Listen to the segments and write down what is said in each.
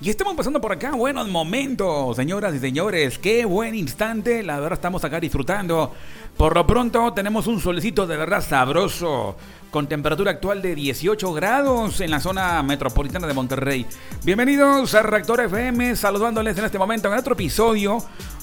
Y estamos pasando por acá buenos momentos, señoras y señores. Qué buen instante. La verdad estamos acá disfrutando. Por lo pronto tenemos un solecito de verdad sabroso. Con temperatura actual de 18 grados en la zona metropolitana de Monterrey. Bienvenidos a Reactor FM, saludándoles en este momento en otro episodio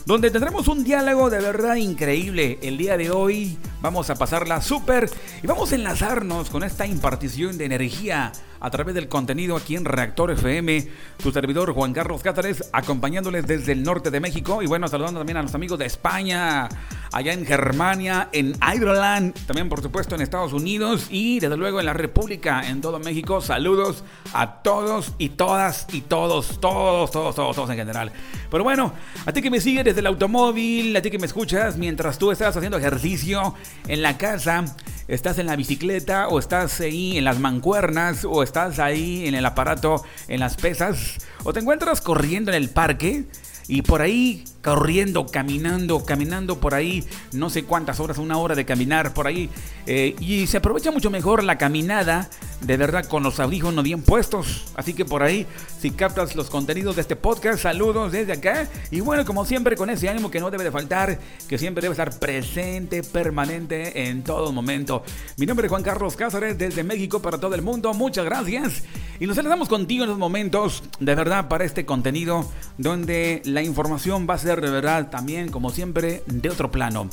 donde tendremos un diálogo de verdad increíble. El día de hoy vamos a pasarla súper y vamos a enlazarnos con esta impartición de energía a través del contenido aquí en Reactor FM. Tu servidor Juan Carlos Cáceres acompañándoles desde el norte de México y bueno, saludando también a los amigos de España, allá en Germania, en Ireland, también por supuesto en Estados Unidos y desde luego en la República, en todo México. Saludos a todos y todas y todos, todos, todos, todos, todos en general. Pero bueno, a ti que me sigues desde el automóvil, a ti que me escuchas mientras tú estás haciendo ejercicio en la casa, estás en la bicicleta o estás ahí en las mancuernas o estás ahí en el aparato, en las pesas o te encuentras corriendo en el parque y por ahí corriendo, caminando, caminando por ahí, no sé cuántas horas, una hora de caminar por ahí. Eh, y se aprovecha mucho mejor la caminada, de verdad, con los audífonos bien puestos. Así que por ahí, si captas los contenidos de este podcast, saludos desde acá. Y bueno, como siempre, con ese ánimo que no debe de faltar, que siempre debe estar presente, permanente en todo momento. Mi nombre es Juan Carlos Cázares, desde México para todo el mundo. Muchas gracias. Y nos saludamos contigo en los momentos, de verdad, para este contenido, donde la información va a ser de verdad también, como siempre, de otro plano.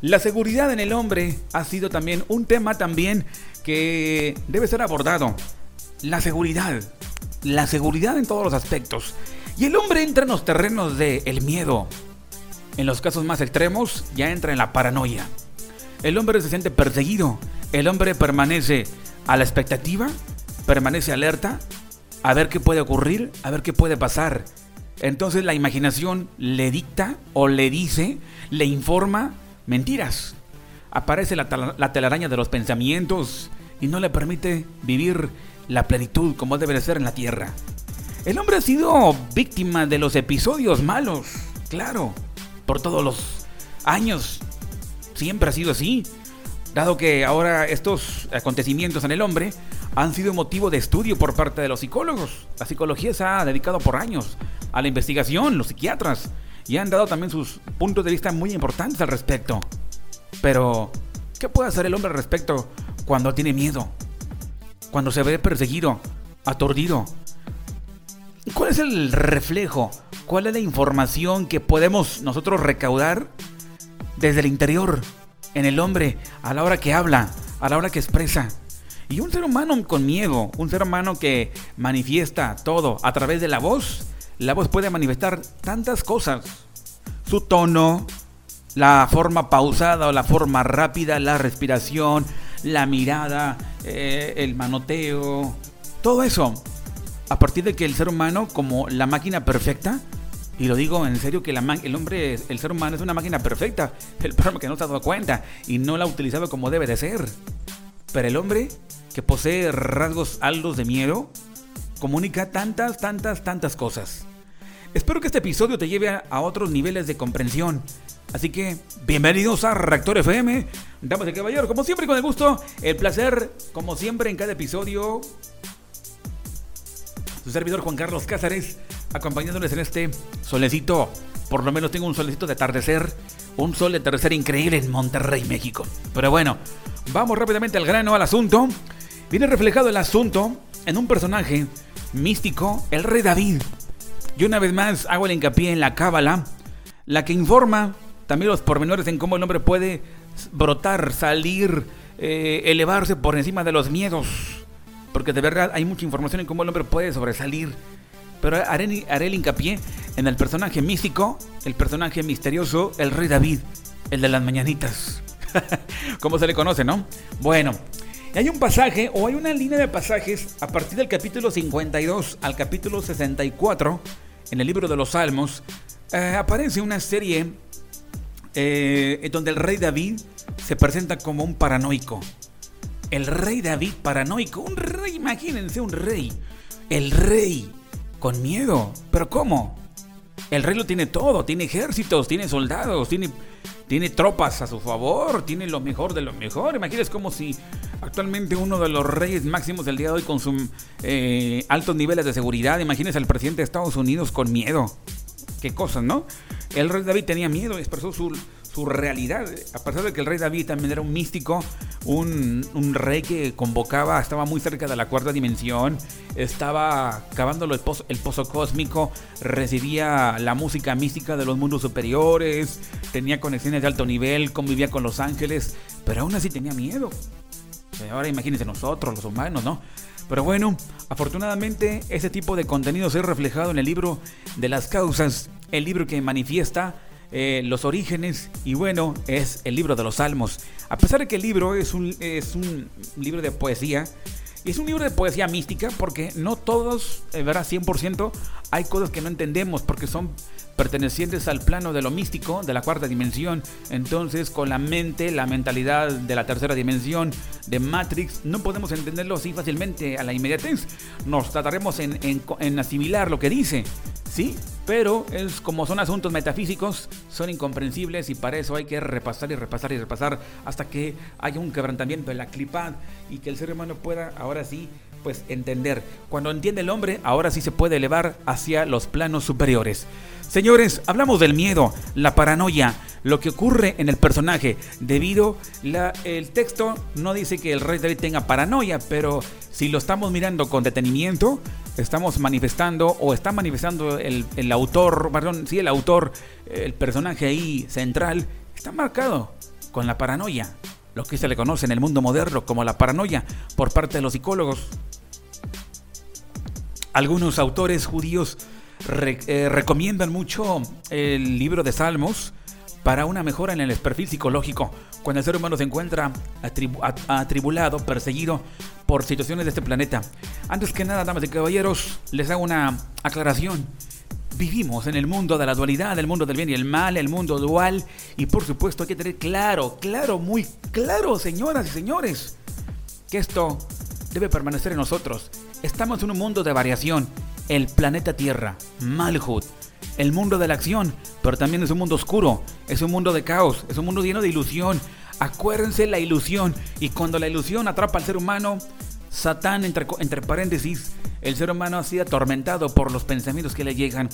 La seguridad en el hombre ha sido también un tema también que debe ser abordado. La seguridad. La seguridad en todos los aspectos. Y el hombre entra en los terrenos del el miedo. En los casos más extremos ya entra en la paranoia. El hombre se siente perseguido. El hombre permanece a la expectativa, permanece alerta, a ver qué puede ocurrir, a ver qué puede pasar. Entonces la imaginación le dicta o le dice, le informa mentiras. Aparece la, telaraña de los pensamientos y no le permite vivir la plenitud como debe de ser en la tierra. El hombre ha sido víctima de los episodios malos, claro, por todos los años. Siempre ha sido así, dado que ahora estos acontecimientos en el hombre han sido motivo de estudio por parte de los psicólogos. La psicología se ha dedicado por años a la investigación, los psiquiatras, y han dado también sus puntos de vista muy importantes al respecto. Pero, ¿qué puede hacer el hombre al respecto cuando tiene miedo? Cuando se ve perseguido, aturdido. ¿Cuál es el reflejo? ¿Cuál es la información que podemos nosotros recaudar desde el interior, en el hombre, a la hora que habla, a la hora que expresa? Y un ser humano con miedo, un ser humano que manifiesta todo a través de la voz, la voz puede manifestar tantas cosas. Su tono, la forma pausada o la forma rápida, la respiración, la mirada, eh, el manoteo, todo eso. A partir de que el ser humano, como la máquina perfecta, y lo digo en serio que el hombre, el ser humano es una máquina perfecta, el problema que no se ha dado cuenta y no la ha utilizado como debe de ser. Pero el hombre posee rasgos altos de miedo, comunica tantas, tantas, tantas cosas. Espero que este episodio te lleve a, otros niveles de comprensión. Así que, bienvenidos a Reactor FM. Damas y caballeros, como siempre, con el gusto, el placer, como siempre, en cada episodio. Su servidor Juan Carlos Cázares, acompañándoles en este solecito. Por lo menos tengo un solecito de atardecer. Un sol de atardecer increíble en Monterrey, México. Pero bueno, vamos rápidamente al grano, al asunto. Viene reflejado el asunto en un personaje místico, el rey David. Y una vez más hago el hincapié en la cábala, la que informa también los pormenores en cómo el hombre puede brotar, salir, eh, elevarse por encima de los miedos. Porque de verdad hay mucha información en cómo el hombre puede sobresalir. Pero haré, haré el hincapié en el personaje místico, el personaje misterioso, el rey David, el de las mañanitas. como se le conoce, ¿no? Bueno, hay un pasaje o hay una línea de pasajes a partir del capítulo 52 al capítulo 64 en el libro de los Salmos. Eh, aparece una serie eh, donde el rey David se presenta como un paranoico. El rey David paranoico. Un rey, imagínense, un rey. El rey con miedo. ¿Pero cómo? El rey lo tiene todo. Tiene ejércitos, tiene soldados, tiene tiene tropas a su favor, tiene lo mejor de lo mejor. Imagínense como si actualmente uno de los reyes máximos del día de hoy con sus eh, altos niveles de seguridad, imagínense al presidente de Estados Unidos con miedo. Qué cosas, ¿no? El rey David tenía miedo, expresó su, su realidad. A pesar de que el rey David también era un místico, un, un, rey que convocaba, estaba muy cerca de la cuarta dimensión, estaba cavándolo el pozo, el pozo cósmico, recibía la música mística de los mundos superiores, tenía conexiones de alto nivel, convivía con los ángeles, pero aún así tenía miedo. Ahora imagínense nosotros, los humanos, ¿no? Pero bueno, afortunadamente ese tipo de contenido se ha reflejado en el libro de las causas, el libro que manifiesta eh, los orígenes y bueno, es el libro de los salmos. A pesar de que el libro es un, es un libro de poesía, es un libro de poesía mística porque no todos, eh, ¿verdad? 100% hay cosas que no entendemos porque son pertenecientes al plano de lo místico, de la cuarta dimensión. Entonces, con la mente, la mentalidad de la tercera dimensión, de Matrix, no podemos entenderlo así fácilmente a la inmediatez. Nos trataremos en, en asimilar lo que dice, ¿sí? Pero es como son asuntos metafísicos, son incomprensibles y para eso hay que repasar y repasar y repasar hasta que haya un quebrantamiento de la clipad y que el ser humano pueda ahora sí pues entender. Cuando entiende el hombre, ahora sí se puede elevar hacia los planos superiores. Señores, hablamos del miedo, la paranoia, lo que ocurre en el personaje. Debido la, el texto no dice que el rey David tenga paranoia, pero si lo estamos mirando con detenimiento, estamos manifestando o está manifestando el, el autor, perdón, sí, el autor, el personaje ahí central, está marcado con la paranoia. Lo que se le conoce en el mundo moderno como la paranoia por parte de los psicólogos. Algunos autores judíos eh, recomiendan mucho el libro de Salmos para una mejora en el perfil psicológico cuando el ser humano se encuentra atribulado, perseguido por situaciones de este planeta. Antes que nada, damas y caballeros, les hago una aclaración. Vivimos en el mundo de la dualidad, el mundo del bien y el mal, el mundo dual, y por supuesto hay que tener claro, claro, muy claro, señoras y señores, que esto debe permanecer en nosotros. Estamos en un mundo de variación el planeta Tierra, Malhut, el mundo de la acción, pero también es un mundo oscuro, es un mundo de caos, es un mundo lleno de ilusión. Acuérdense la ilusión, y cuando la ilusión atrapa al ser humano, Satán, entre, entre paréntesis, el ser humano ha sido atormentado por los pensamientos que le llegan.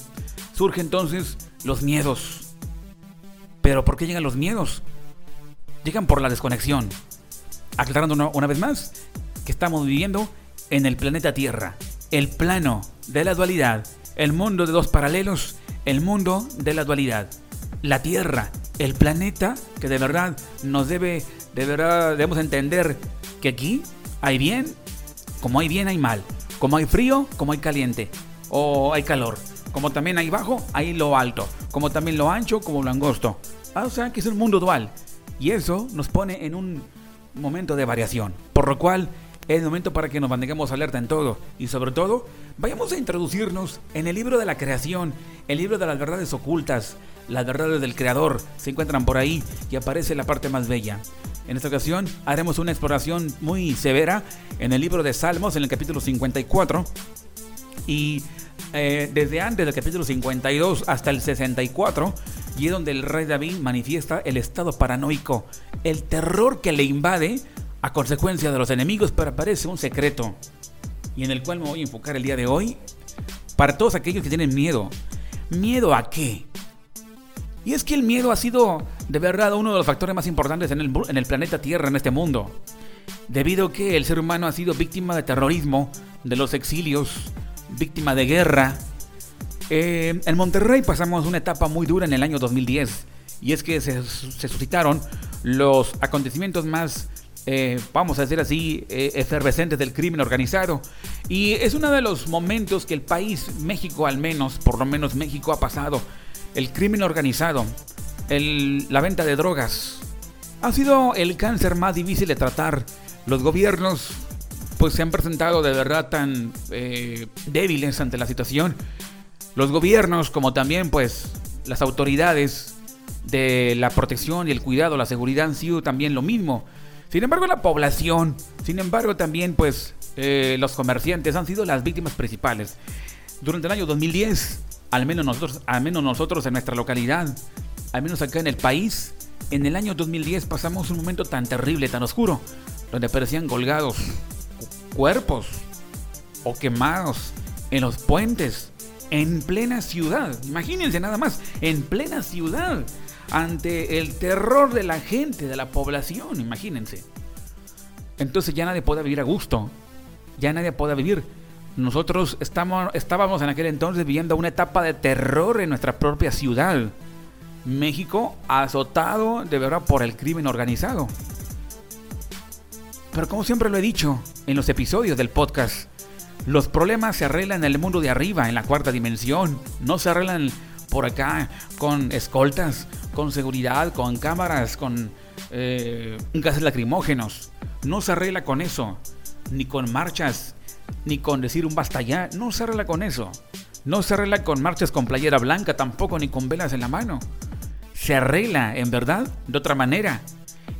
Surge entonces los miedos. ¿Pero por qué llegan los miedos? Llegan por la desconexión. Aclarando una vez más que estamos viviendo en el planeta Tierra, el plano de la dualidad, el mundo de dos paralelos, el mundo de la dualidad, la Tierra, el planeta que de verdad nos debe, de verdad debemos entender que aquí hay bien, como hay bien hay mal, como hay frío, como hay caliente, o hay calor, como también hay bajo, hay lo alto, como también lo ancho, como lo angosto. Ah, o sea que es un mundo dual. Y eso nos pone en un momento de variación, por lo cual es momento para que nos mantengamos alerta en todo. Y sobre todo vayamos a introducirnos en el libro de la creación, el libro de las verdades ocultas, las verdades del creador. Se encuentran por ahí y aparece la parte más bella. En esta ocasión haremos una exploración muy severa en el libro de Salmos en el capítulo 54 y eh, desde antes del capítulo 52 hasta el 64 y es donde el rey David manifiesta el estado paranoico, el terror que le invade a consecuencia de los enemigos, pero aparece un secreto y en el cual me voy a enfocar el día de hoy para todos aquellos que tienen miedo. ¿Miedo a qué? Y es que el miedo ha sido de verdad uno de los factores más importantes en el, en el planeta Tierra, en este mundo. Debido a que el ser humano ha sido víctima de terrorismo, de los exilios, víctima de guerra. Eh, en Monterrey pasamos una etapa muy dura en el año 2010. Y es que se, se suscitaron los acontecimientos más eh, vamos a decir así, eh, efervescentes del crimen organizado. Y es uno de los momentos que el país, México al menos, por lo menos México ha pasado. El crimen organizado, la venta de drogas, ha sido el cáncer más difícil de tratar. Los gobiernos pues se han presentado de verdad tan eh, débiles ante la situación. Los gobiernos como también pues las autoridades de la protección y el cuidado, la seguridad han sido también lo mismo. Sin embargo, la población, sin embargo, también pues eh, los comerciantes han sido las víctimas principales. Durante el año 2010, al menos nosotros, al menos nosotros en nuestra localidad, al menos acá en el país, en el año 2010 pasamos un momento tan terrible, tan oscuro, donde aparecían colgados cuerpos o quemados en los puentes, en plena ciudad. Imagínense nada más, en plena ciudad, ante el terror de la gente, de la población, imagínense. Entonces ya nadie puede vivir a gusto, ya nadie puede vivir. Nosotros estamos, estábamos en aquel entonces viviendo una etapa de terror en nuestra propia ciudad. México azotado de verdad por el crimen organizado. Pero como siempre lo he dicho en los episodios del podcast, los problemas se arreglan en el mundo de arriba, en la cuarta dimensión. No se arreglan por acá con escoltas, con seguridad, con cámaras, con eh, gases lacrimógenos. No se arregla con eso. Ni con marchas, ni con decir un basta ya. No se arregla con eso. No se arregla con marchas con playera blanca tampoco, ni con velas en la mano. Se arregla, en verdad, de otra manera.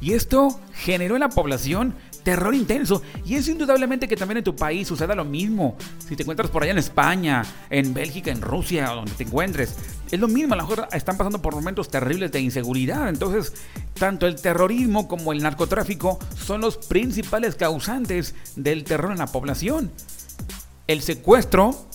Y esto generó en la población terror intenso. Y es indudablemente que también en tu país suceda lo mismo. Si te encuentras por allá en España, en Bélgica, en Rusia, donde te encuentres, es lo mismo. A lo mejor están pasando por momentos terribles de inseguridad. Entonces, tanto el terrorismo como el narcotráfico son los principales causantes del terror en la población. El secuestro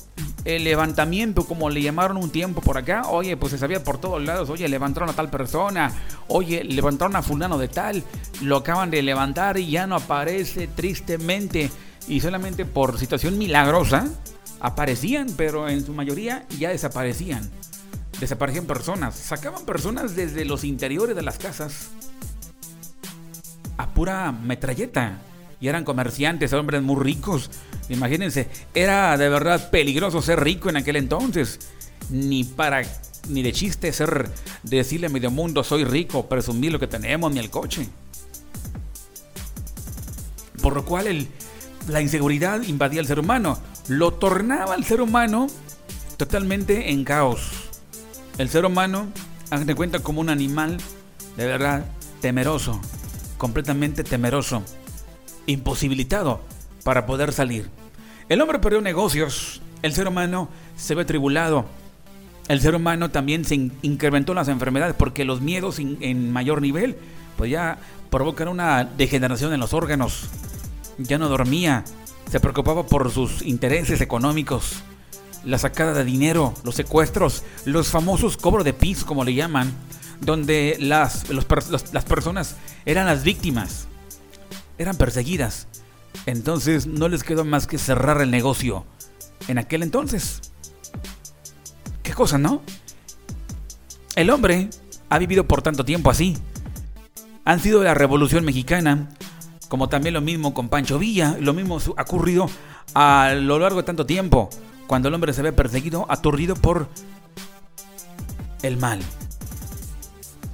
el levantamiento, como le llamaron un tiempo por acá, oye, pues se sabía por todos lados, oye, levantaron a tal persona, oye, levantaron a fulano de tal, lo acaban de levantar y ya no aparece tristemente. Y solamente por situación milagrosa aparecían, pero en su mayoría ya desaparecían. Desaparecían personas, sacaban personas desde los interiores de las casas a pura metralleta y eran comerciantes, hombres muy ricos. Imagínense, era de verdad peligroso ser rico en aquel entonces. Ni para ni de chiste ser decirle a medio mundo soy rico, presumir lo que tenemos ni el coche. Por lo cual el, la inseguridad invadía al ser humano, lo tornaba al ser humano totalmente en caos. El ser humano, hazte cuenta como un animal de verdad temeroso, completamente temeroso imposibilitado para poder salir. El hombre perdió negocios, el ser humano se ve tribulado, el ser humano también se incrementó las enfermedades porque los miedos en mayor nivel pues ya provocan una degeneración en los órganos. Ya no dormía, se preocupaba por sus intereses económicos, la sacada de dinero, los secuestros, los famosos cobros de piso como le llaman, donde las, las personas eran las víctimas eran perseguidas. Entonces no les quedó más que cerrar el negocio. En aquel entonces. Qué cosa, ¿no? El hombre ha vivido por tanto tiempo así. Han sido la Revolución Mexicana, como también lo mismo con Pancho Villa, lo mismo ha ocurrido a lo largo de tanto tiempo, cuando el hombre se ve perseguido, aturdido por el mal.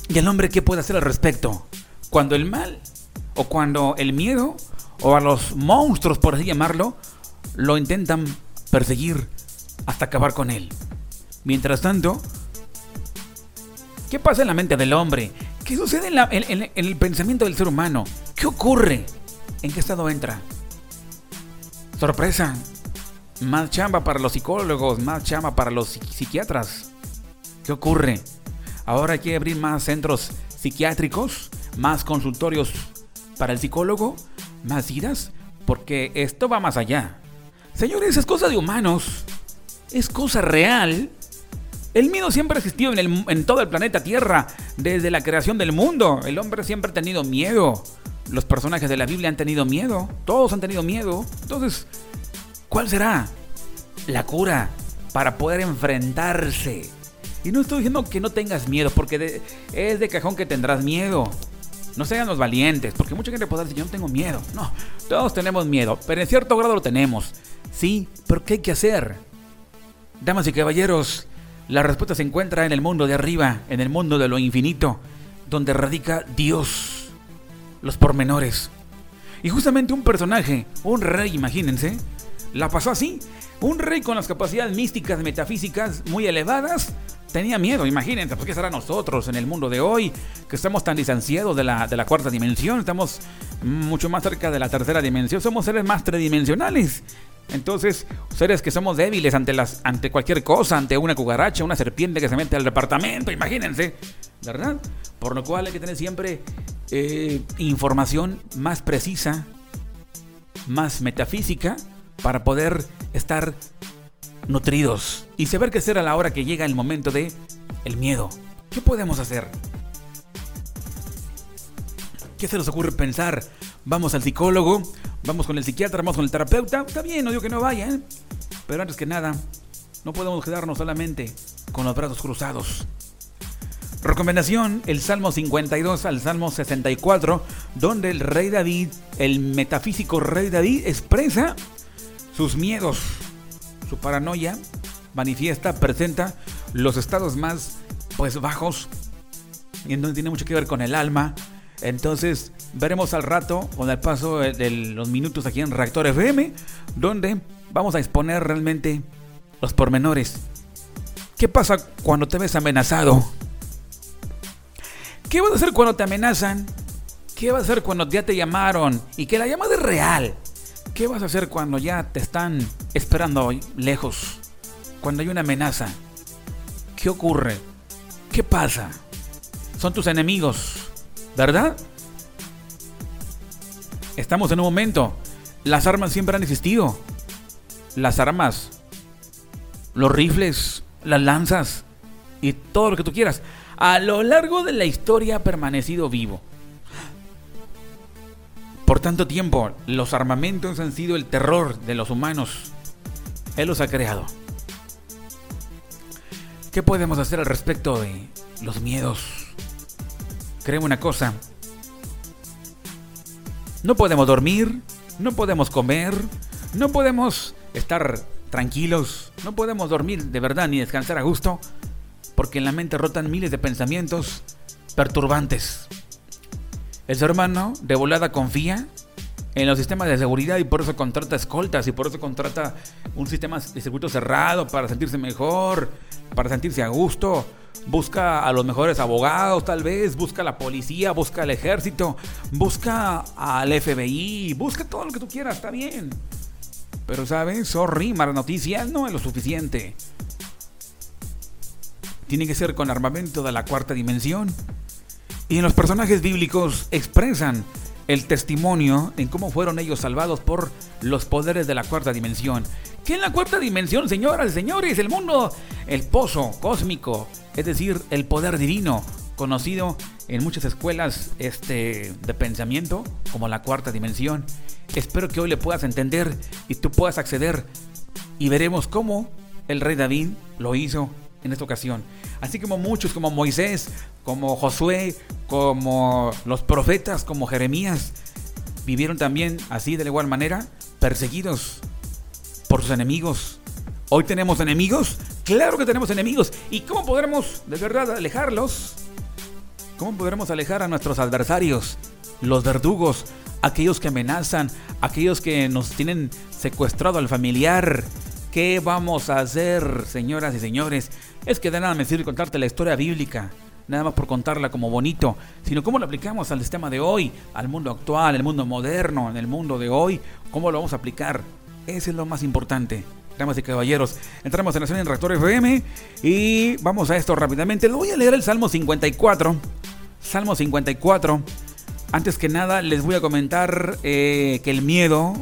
¿Y el hombre qué puede hacer al respecto? Cuando el mal o cuando el miedo o a los monstruos, por así llamarlo, lo intentan perseguir hasta acabar con él. Mientras tanto, ¿qué pasa en la mente del hombre? ¿Qué sucede en, el pensamiento del ser humano? ¿Qué ocurre? ¿En qué estado entra? Sorpresa. Más chamba para los psicólogos, más chamba para los psiquiatras. ¿Qué ocurre? Ahora hay que abrir más centros psiquiátricos, más consultorios para el psicólogo, más idas, porque esto va más allá. Señores, es cosa de humanos. Es cosa real. El miedo siempre ha existido en, en todo el planeta Tierra, desde la creación del mundo. El hombre siempre ha tenido miedo. Los personajes de la Biblia han tenido miedo. Todos han tenido miedo. Entonces, ¿cuál será la cura para poder enfrentarse? Y no estoy diciendo que no tengas miedo, porque es de cajón que tendrás miedo. No sean los valientes, porque mucha gente puede decir, yo no tengo miedo. No, todos tenemos miedo, pero en cierto grado lo tenemos. Sí, pero ¿qué hay que hacer? Damas y caballeros, la respuesta se encuentra en el mundo de arriba, en el mundo de lo infinito, donde radica Dios, los pormenores. Y justamente un personaje, un rey, imagínense, la pasó así. Un rey con las capacidades místicas, metafísicas muy elevadas, tenía miedo, imagínense, pues qué será nosotros en el mundo de hoy, que estamos tan distanciados de la, de la cuarta dimensión, estamos mucho más cerca de la tercera dimensión, somos seres más tridimensionales. Entonces, seres que somos débiles ante, las, ante cualquier cosa, ante una cucaracha, una serpiente que se mete al departamento, imagínense, ¿verdad? Por lo cual hay que tener siempre eh, información más precisa, más metafísica, para poder estar nutridos y saber qué hacer a la hora que llega el momento de el miedo. ¿Qué podemos hacer? ¿Qué se nos ocurre pensar? Vamos al psicólogo, vamos con el psiquiatra, vamos con el terapeuta. Está bien, no digo que no vayan, pero antes que nada, no podemos quedarnos solamente con los brazos cruzados. Recomendación, el Salmo 52 al Salmo 64, donde el rey David, el metafísico rey David, expresa sus miedos, su paranoia, manifiesta, presenta los estados más pues bajos, y en donde tiene mucho que ver con el alma. Entonces, veremos al rato, con el paso de los minutos aquí en Reactor FM, donde vamos a exponer realmente los pormenores. ¿Qué pasa cuando te ves amenazado? ¿Qué vas a hacer cuando te amenazan? ¿Qué vas a hacer cuando ya te llamaron y que la llamada es real? ¿Qué vas a hacer cuando ya te están esperando lejos? Cuando hay una amenaza. ¿Qué ocurre? ¿Qué pasa? Son tus enemigos, ¿verdad? Estamos en un momento. Las armas siempre han existido. Las armas, los rifles, las lanzas y todo lo que tú quieras a lo largo de la historia ha permanecido vivo. Por tanto tiempo, los armamentos han sido el terror de los humanos. Él los ha creado. ¿Qué podemos hacer al respecto de los miedos? Créeme una cosa. No podemos dormir, no podemos comer, no podemos estar tranquilos, no podemos dormir de verdad ni descansar a gusto porque en la mente rotan miles de pensamientos perturbantes. El ser humano de volada confía en los sistemas de seguridad y por eso contrata escoltas y por eso contrata un sistema de circuito cerrado para sentirse mejor, para sentirse a gusto. Busca a los mejores abogados tal vez, busca a la policía, busca al ejército, busca al FBI, busca todo lo que tú quieras, está bien. Pero sabes, sorry, mala noticia, no es lo suficiente tiene que ser con armamento de la cuarta dimensión. Y los personajes bíblicos expresan el testimonio en cómo fueron ellos salvados por los poderes de la cuarta dimensión. ¿Qué es la cuarta dimensión, señoras y señores? El mundo, el pozo cósmico, es decir, el poder divino, conocido en muchas escuelas este, de pensamiento como la cuarta dimensión. Espero que hoy le puedas entender y tú puedas acceder y veremos cómo el rey David lo hizo en esta ocasión. Así como muchos, como Moisés, como Josué, como los profetas, como Jeremías, vivieron también así de igual manera, perseguidos por sus enemigos. Hoy tenemos enemigos, claro que tenemos enemigos. ¿Y cómo podremos de verdad alejarlos? ¿Cómo podremos alejar a nuestros adversarios, los verdugos, aquellos que amenazan, aquellos que nos tienen secuestrado al familiar, ¿Qué vamos a hacer, señoras y señores? Es que de nada me sirve contarte la historia bíblica, nada más por contarla como bonito, sino cómo lo aplicamos al sistema de hoy, al mundo actual, al mundo moderno, en el mundo de hoy, cómo lo vamos a aplicar. Ese es lo más importante. Damas y caballeros, entramos en la zona en Reactor FM y vamos a esto rápidamente. Lo voy a leer el Salmo 54. Salmo 54. Antes que nada, les voy a comentar eh, que el miedo,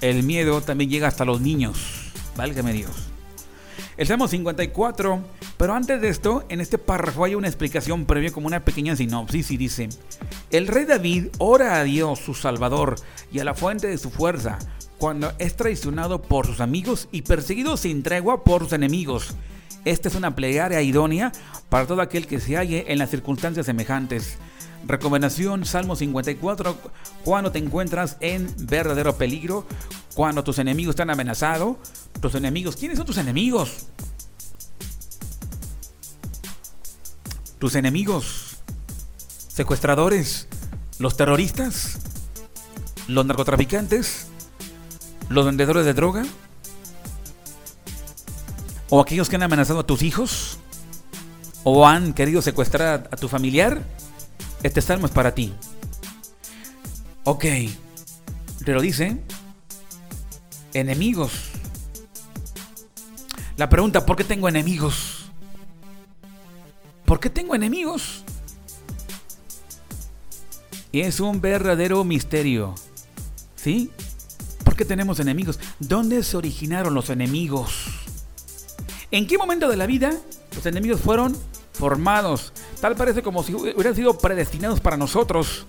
el miedo también llega hasta los niños. Válgame Dios. El Salmo 54, pero antes de esto, en este párrafo hay una explicación previa como una pequeña sinopsis y dice, el rey David ora a Dios su Salvador y a la fuente de su fuerza cuando es traicionado por sus amigos y perseguido sin tregua por sus enemigos. Esta es una plegaria idónea para todo aquel que se halle en las circunstancias semejantes. Recomendación Salmo 54, cuando te encuentras en verdadero peligro, cuando tus enemigos están amenazados, tus enemigos, ¿quiénes son tus enemigos? Tus enemigos, secuestradores, los terroristas, los narcotraficantes, los vendedores de droga, o aquellos que han amenazado a tus hijos, o han querido secuestrar a tu familiar. Este salmo es para ti. Ok. Te lo dice. Enemigos. La pregunta, ¿por qué tengo enemigos? ¿Por qué tengo enemigos? Es un verdadero misterio. ¿Sí? ¿Por qué tenemos enemigos? ¿Dónde se originaron los enemigos? ¿En qué momento de la vida los enemigos fueron formados? Tal parece como si hubieran sido predestinados para nosotros.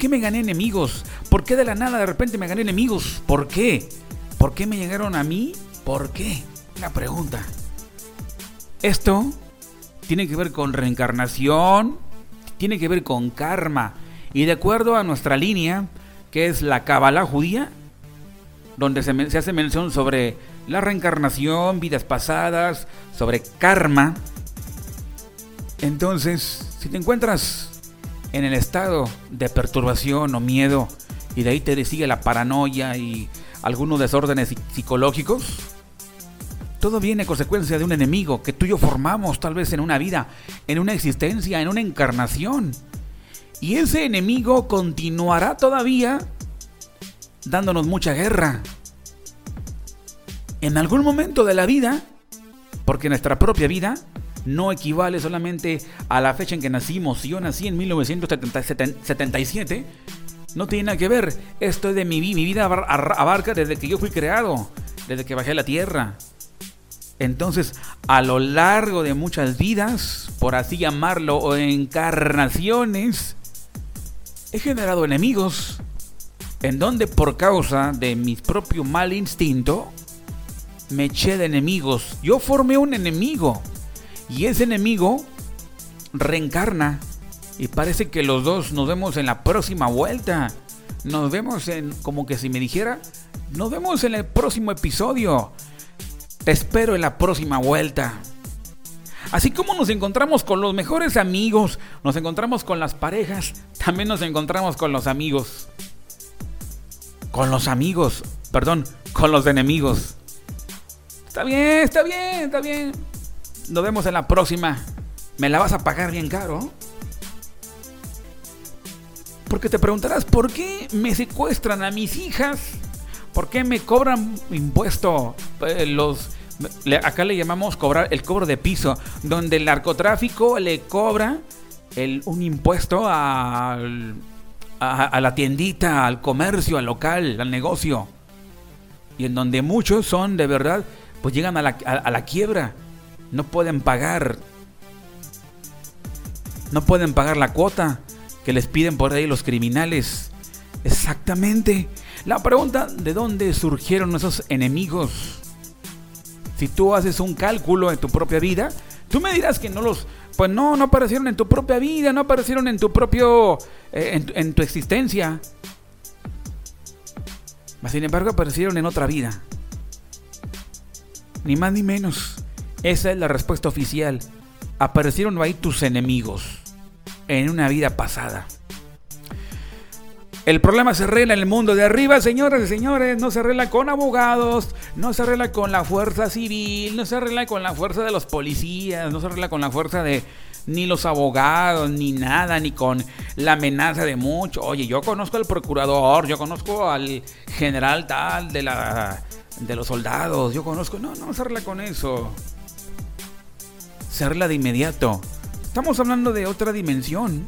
¿Por qué me gané enemigos? ¿Por qué de la nada de repente me gané enemigos? ¿Por qué? ¿Por qué me llegaron a mí? ¿Por qué? La pregunta. Esto tiene que ver con reencarnación, tiene que ver con karma. Y de acuerdo a nuestra línea, que es la Kabbalah judía, donde se, hace mención sobre la reencarnación, vidas pasadas, sobre karma. Entonces, si te encuentras en el estado de perturbación o miedo y de ahí te sigue la paranoia y algunos desórdenes psicológicos, todo viene a consecuencia de un enemigo que tú y yo formamos tal vez en una vida, en una existencia, en una encarnación. Y ese enemigo continuará todavía dándonos mucha guerra. En algún momento de la vida, porque nuestra propia vida no equivale solamente a la fecha en que nacimos. Si yo nací en 1977, no tiene nada que ver. Esto es de mi vida. Mi vida abarca desde que yo fui creado, desde que bajé a la tierra. Entonces, a lo largo de muchas vidas, por así llamarlo, o encarnaciones, he generado enemigos en donde por causa de mi propio mal instinto me eché de enemigos. Yo formé un enemigo y ese enemigo reencarna y parece que los dos nos vemos en la próxima vuelta. Nos vemos en, como que si me dijera, nos vemos en el próximo episodio. Te espero en la próxima vuelta. Así como nos encontramos con los mejores amigos, nos encontramos con las parejas, también nos encontramos con los amigos. Con los amigos, perdón, con los enemigos. Está bien, está bien, está bien. Nos vemos en la próxima. Me la vas a pagar bien caro. Porque te preguntarás, ¿por qué me secuestran a mis hijas? ¿Por qué me cobran impuesto? Eh, los acá le llamamos cobrar el cobro de piso, donde el narcotráfico le cobra un impuesto a, a, la tiendita, al comercio, al local, al negocio. Y en donde muchos son de verdad, pues llegan a la, a la quiebra. No pueden pagar. No pueden pagar la cuota que les piden por ahí los criminales. Exactamente. La pregunta, ¿de dónde surgieron esos enemigos? Si tú haces un cálculo en tu propia vida, tú me dirás que no los, pues no, no aparecieron en tu propia vida, no aparecieron en tu propio, eh, en, tu existencia. sin embargo aparecieron en otra vida. Ni más ni menos. Esa es la respuesta oficial. Aparecieron ahí tus enemigos en una vida pasada. El problema se arregla en el mundo de arriba, señores y señores. No se arregla con abogados, no se arregla con la fuerza civil, no se arregla con la fuerza de los policías, no se arregla con la fuerza de ni los abogados, ni nada, ni con la amenaza de mucho. Oye, yo conozco al procurador, yo conozco al general tal de la de los soldados, yo conozco. No, no se arregla con eso. Se arregla de inmediato. Estamos hablando de otra dimensión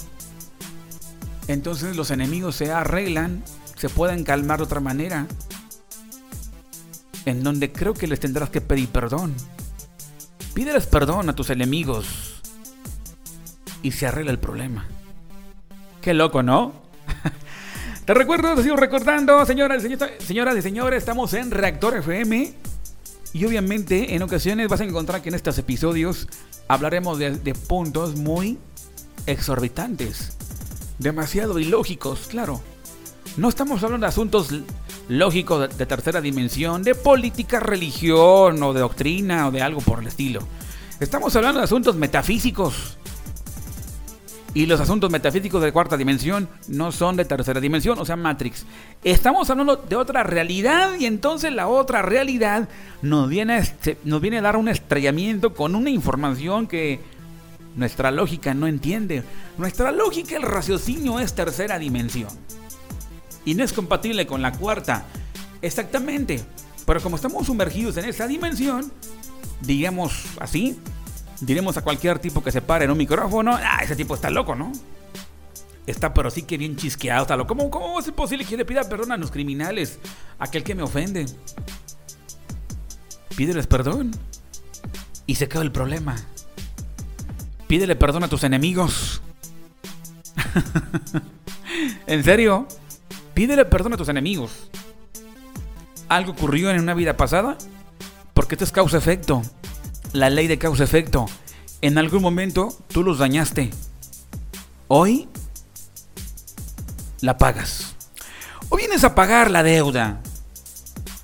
entonces los enemigos se arreglan, se pueden calmar de otra manera, en donde creo que les tendrás que pedir perdón. Pídeles perdón a tus enemigos y se arregla el problema. Qué loco, ¿no? Te recuerdo, te sigo recordando, señoras, señoras y señores, estamos en Reactor FM. Y obviamente en ocasiones vas a encontrar que en estos episodios hablaremos de, puntos muy exorbitantes demasiado ilógicos, claro. No estamos hablando de asuntos lógicos de, tercera dimensión, de política, religión o de doctrina o de algo por el estilo. Estamos hablando de asuntos metafísicos. Y los asuntos metafísicos de cuarta dimensión no son de tercera dimensión, o sea, Matrix. Estamos hablando de otra realidad y entonces la otra realidad nos viene este, nos viene a dar un estrellamiento con una información que nuestra lógica no entiende. Nuestra lógica, el raciocinio es tercera dimensión. Y no es compatible con la cuarta. Exactamente. Pero como estamos sumergidos en esa dimensión, digamos así, diremos a cualquier tipo que se pare en un micrófono, ah, ese tipo está loco, ¿no? está pero sí que bien chisqueado. Tal, ¿Cómo, ¿Cómo es posible que le pida perdón a los criminales? Aquel que me ofende. Pídeles perdón. Y se acaba el problema. Pídele perdón a tus enemigos. en serio, pídele perdón a tus enemigos. ¿Algo ocurrió en una vida pasada? Porque esto es causa-efecto. La ley de causa-efecto. En algún momento tú los dañaste. Hoy la pagas. O vienes a pagar la deuda.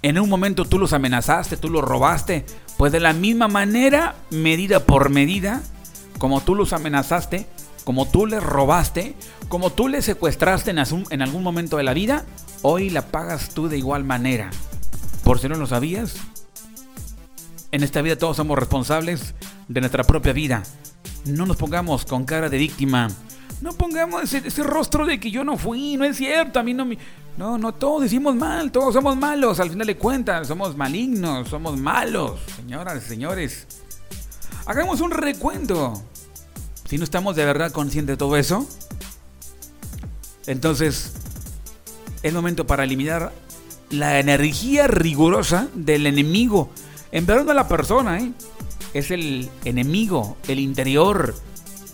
En un momento tú los amenazaste, tú los robaste. Pues de la misma manera, medida por medida, como tú los amenazaste, como tú les robaste, como tú les secuestraste en, algún momento de la vida, hoy la pagas tú de igual manera. Por si no lo sabías, en esta vida todos somos responsables de nuestra propia vida. No nos pongamos con cara de víctima. No pongamos ese, rostro de que yo no fui, no es cierto, a mí no me... No, no, todos decimos mal, todos somos malos, al final de cuentas, somos malignos, somos malos, señoras y señores. Hagamos un recuento. Si no estamos de verdad conscientes de todo eso, entonces es momento para eliminar la energía rigurosa del enemigo. En verdad no la persona, ¿eh? es el enemigo, el interior,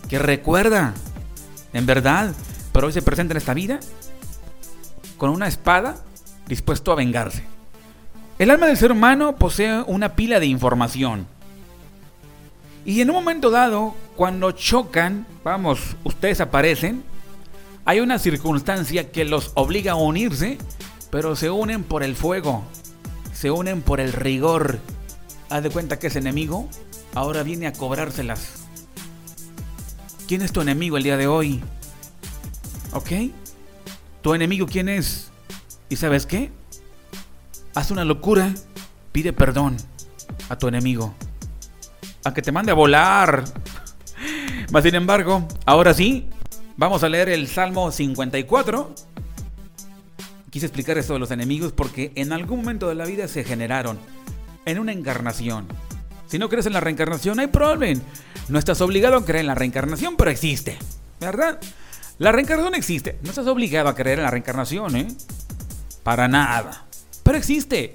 que recuerda, en verdad, pero hoy se presenta en esta vida con una espada dispuesto a vengarse. El alma del ser humano posee una pila de información y en un momento dado, cuando chocan, vamos, ustedes aparecen, hay una circunstancia que los obliga a unirse, pero se unen por el fuego, se unen por el rigor. Haz de cuenta que ese enemigo ahora viene a cobrárselas. ¿Quién es tu enemigo el día de hoy? ¿Ok? ¿Tu enemigo quién es? ¿Y sabes qué? Haz una locura, pide perdón a tu enemigo a que te mande a volar. Mas sin embargo, ahora sí, vamos a leer el Salmo 54. Quise explicar esto de los enemigos porque en algún momento de la vida se generaron en una encarnación. Si no crees en la reencarnación, hay problema. No estás obligado a creer en la reencarnación, pero existe. ¿Verdad? La reencarnación existe. No estás obligado a creer en la reencarnación, ¿eh? Para nada. Pero existe.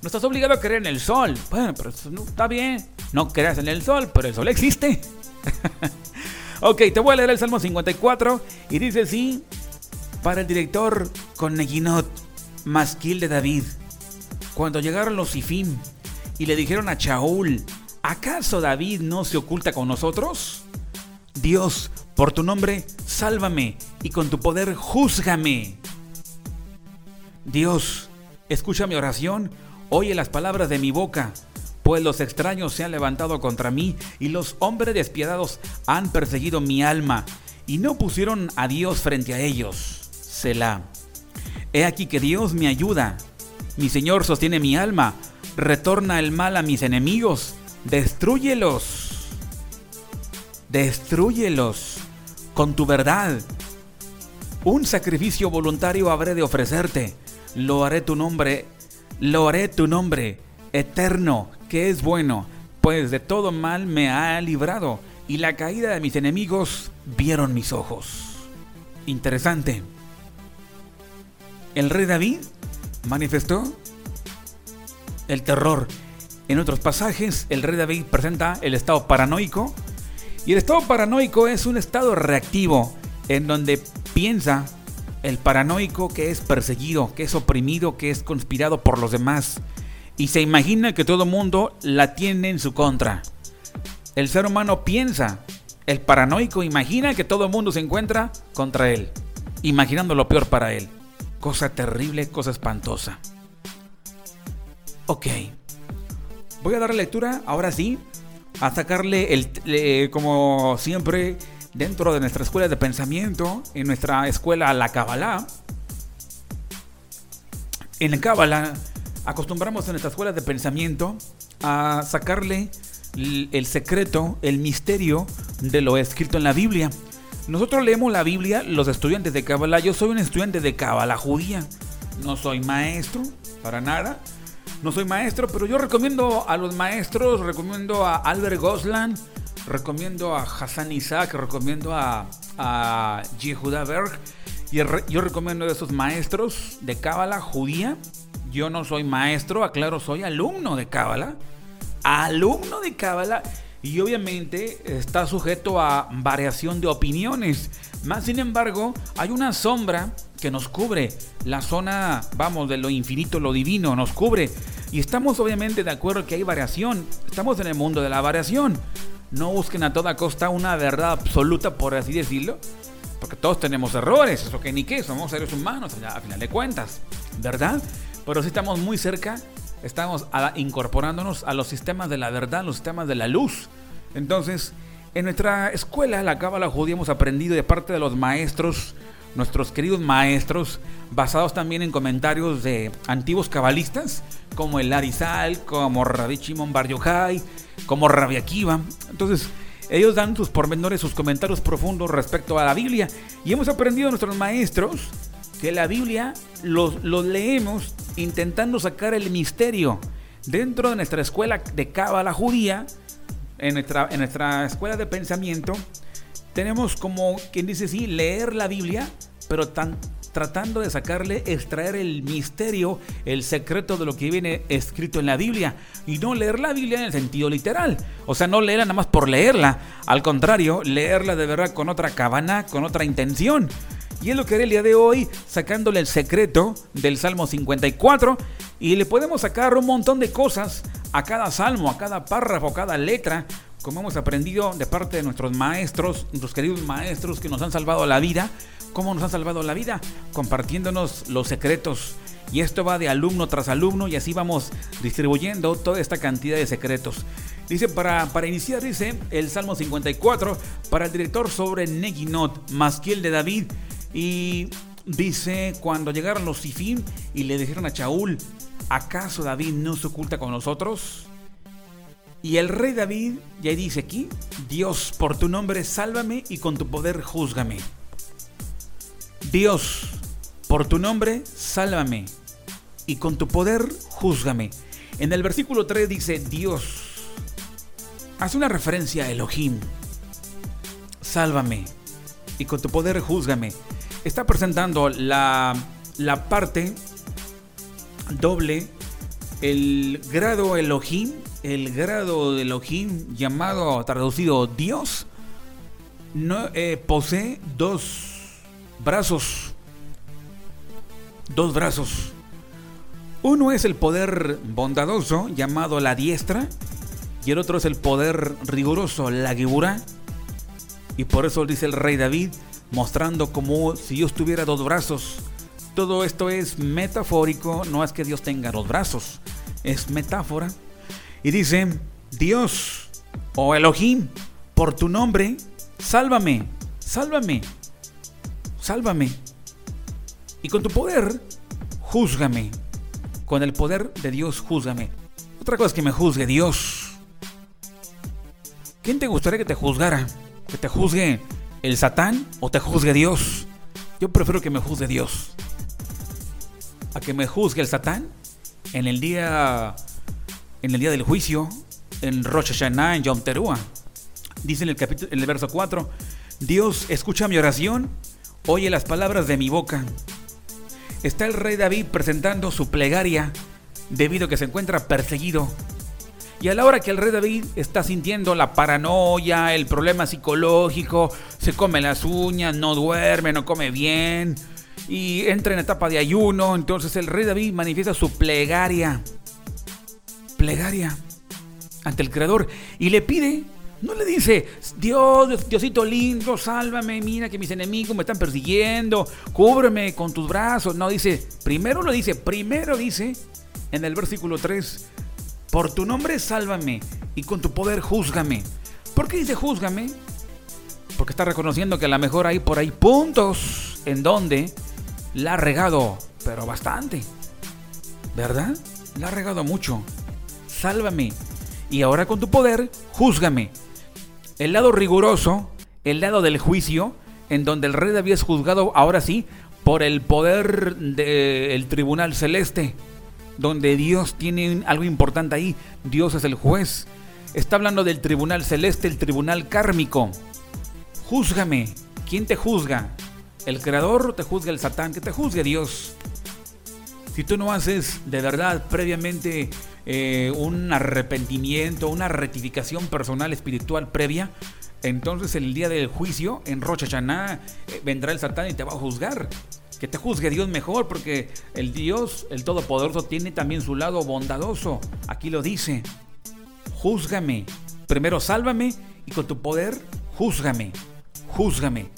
No estás obligado a creer en el sol. Bueno, pero no, está bien. No creas en el sol, pero el sol existe. ok, te voy a leer el Salmo 54 y dice así, para el director con Neginot, masquil de David, cuando llegaron los Sifim y le dijeron a Chaul, ¿acaso David no se oculta con nosotros? Dios, por tu nombre, sálvame y con tu poder, júzgame. Dios, escucha mi oración Oye las palabras de mi boca, pues los extraños se han levantado contra mí y los hombres despiadados han perseguido mi alma y no pusieron a Dios frente a ellos. Selah. He aquí que Dios me ayuda. Mi Señor sostiene mi alma. Retorna el mal a mis enemigos. Destruyelos. Destruyelos con tu verdad. Un sacrificio voluntario habré de ofrecerte. Lo haré tu nombre lo haré tu nombre, eterno, que es bueno, pues de todo mal me ha librado, y la caída de mis enemigos vieron mis ojos. Interesante. El rey David manifestó el terror. En otros pasajes, el rey David presenta el estado paranoico. Y el estado paranoico es un estado reactivo en donde piensa el paranoico que es perseguido, que es oprimido, que es conspirado por los demás y se imagina que todo mundo la tiene en su contra. El ser humano piensa, el paranoico imagina que todo el mundo se encuentra contra él, imaginando lo peor para él. Cosa terrible, cosa espantosa. Ok. Voy a dar lectura, ahora sí, a sacarle el, como siempre, dentro de nuestra escuela de pensamiento, en nuestra escuela La Kabbalah. En la Kabbalah acostumbramos en nuestra escuela de pensamiento a sacarle el secreto, el misterio de lo escrito en la Biblia. Nosotros leemos la Biblia, los estudiantes de Kabbalah. Yo soy un estudiante de Kabbalah judía. No soy maestro, para nada. No soy maestro, pero yo recomiendo a los maestros, recomiendo a Albert Gosland, recomiendo a Hassan Isaac, recomiendo a, a Yehuda Berg. Y yo recomiendo a esos maestros de Cábala judía. Yo no soy maestro, aclaro, soy alumno de Cábala. Alumno de Cábala. Y obviamente está sujeto a variación de opiniones. Más sin embargo, hay una sombra que nos cubre. La zona, vamos, de lo infinito, lo divino, nos cubre. Y estamos obviamente de acuerdo que hay variación. Estamos en el mundo de la variación. No busquen a toda costa una verdad absoluta, por así decirlo porque todos tenemos errores, eso que ni qué, somos seres humanos a final de cuentas, ¿verdad? Pero si estamos muy cerca, estamos incorporándonos a los sistemas de la verdad, los sistemas de la luz. Entonces, en nuestra escuela, la Cábala Judía, hemos aprendido de parte de los maestros, nuestros queridos maestros, basados también en comentarios de antiguos cabalistas, como el Arizal, como Rabbi Shimon Bar Yochai, como Rabbi Akiva. Entonces, ellos dan sus pormenores, sus comentarios profundos respecto a la Biblia. Y hemos aprendido de nuestros maestros que la Biblia los, leemos intentando sacar el misterio. Dentro de nuestra escuela de Cábala judía, en nuestra, en nuestra escuela de pensamiento, tenemos como quien dice sí, leer la Biblia, pero tan, tratando de sacarle, extraer el misterio, el secreto de lo que viene escrito en la Biblia y no leer la Biblia en el sentido literal. O sea, no leerla nada más por leerla, al contrario, leerla de verdad con otra cabana, con otra intención. Y es lo que haré el día de hoy, sacándole el secreto del Salmo 54 y le podemos sacar un montón de cosas a cada salmo, a cada párrafo, a cada letra, como hemos aprendido de parte de nuestros maestros, nuestros queridos maestros que nos han salvado la vida, cómo nos han salvado la vida, compartiéndonos los secretos. Y esto va de alumno tras alumno y así vamos distribuyendo toda esta cantidad de secretos. Dice, para, para iniciar, dice el Salmo 54, para el director sobre Neginot, Masquiel de David. Y dice, cuando llegaron los Sifim y le dijeron a Shaul, ¿acaso David no se oculta con nosotros? Y el rey David, ya dice aquí, Dios, por tu nombre, sálvame y con tu poder, júzgame. Dios, por tu nombre, sálvame y con tu poder, júzgame. En el versículo 3 dice, Dios, hace una referencia a Elohim, sálvame y con tu poder, júzgame. Está presentando la, la parte doble, el grado Elohim, el grado de Elohim llamado, traducido Dios, no, eh, posee dos brazos. Dos brazos. Uno es el poder bondadoso llamado la diestra y el otro es el poder riguroso, la gibura. Y por eso dice el rey David, mostrando como si Dios tuviera dos brazos. Todo esto es metafórico, no es que Dios tenga dos brazos, es metáfora. Y dice, Dios o oh Elohim, por tu nombre, sálvame, sálvame sálvame. Y con tu poder, júzgame. Con el poder de Dios, júzgame. Otra cosa es que me juzgue Dios. ¿Quién te gustaría que te juzgara? ¿Que te juzgue el Satán o te juzgue Dios? Yo prefiero que me juzgue Dios. A que me juzgue el Satán en el día en el día del juicio en Rosh Hashanah en Yom Teruah. Dice en el capítulo en el verso 4, Dios escucha mi oración Oye las palabras de mi boca. Está el rey David presentando su plegaria debido a que se encuentra perseguido. Y a la hora que el rey David está sintiendo la paranoia, el problema psicológico, se come las uñas, no duerme, no come bien y entra en etapa de ayuno, entonces el rey David manifiesta su plegaria. Plegaria ante el Creador y le pide no le dice, Dios, Diosito lindo, sálvame, mira que mis enemigos me están persiguiendo, cúbreme con tus brazos. No, dice, primero lo dice, primero dice en el versículo 3, por tu nombre sálvame y con tu poder júzgame. ¿Por qué dice júzgame? Porque está reconociendo que a lo mejor hay por ahí puntos en donde la ha regado, pero bastante. ¿Verdad? La ha regado mucho. Sálvame. Y ahora con tu poder, júzgame el lado riguroso, el lado del juicio, en donde el rey David es juzgado ahora sí por el poder del tribunal celeste, donde Dios tiene algo importante ahí, Dios es el juez. Está hablando del tribunal celeste, el tribunal kármico. Júzgame. ¿Quién te juzga? ¿El creador te juzga el satán? Que te juzgue Dios. Si tú no haces de verdad previamente eh, un arrepentimiento, una rectificación personal, espiritual previa, entonces el día del juicio en Rocha Chaná eh, vendrá el Satán y te va a juzgar. Que te juzgue Dios mejor, porque el Dios, el Todopoderoso, tiene también su lado bondadoso. Aquí lo dice. Júzgame. Primero sálvame y con tu poder, júzgame. Júzgame.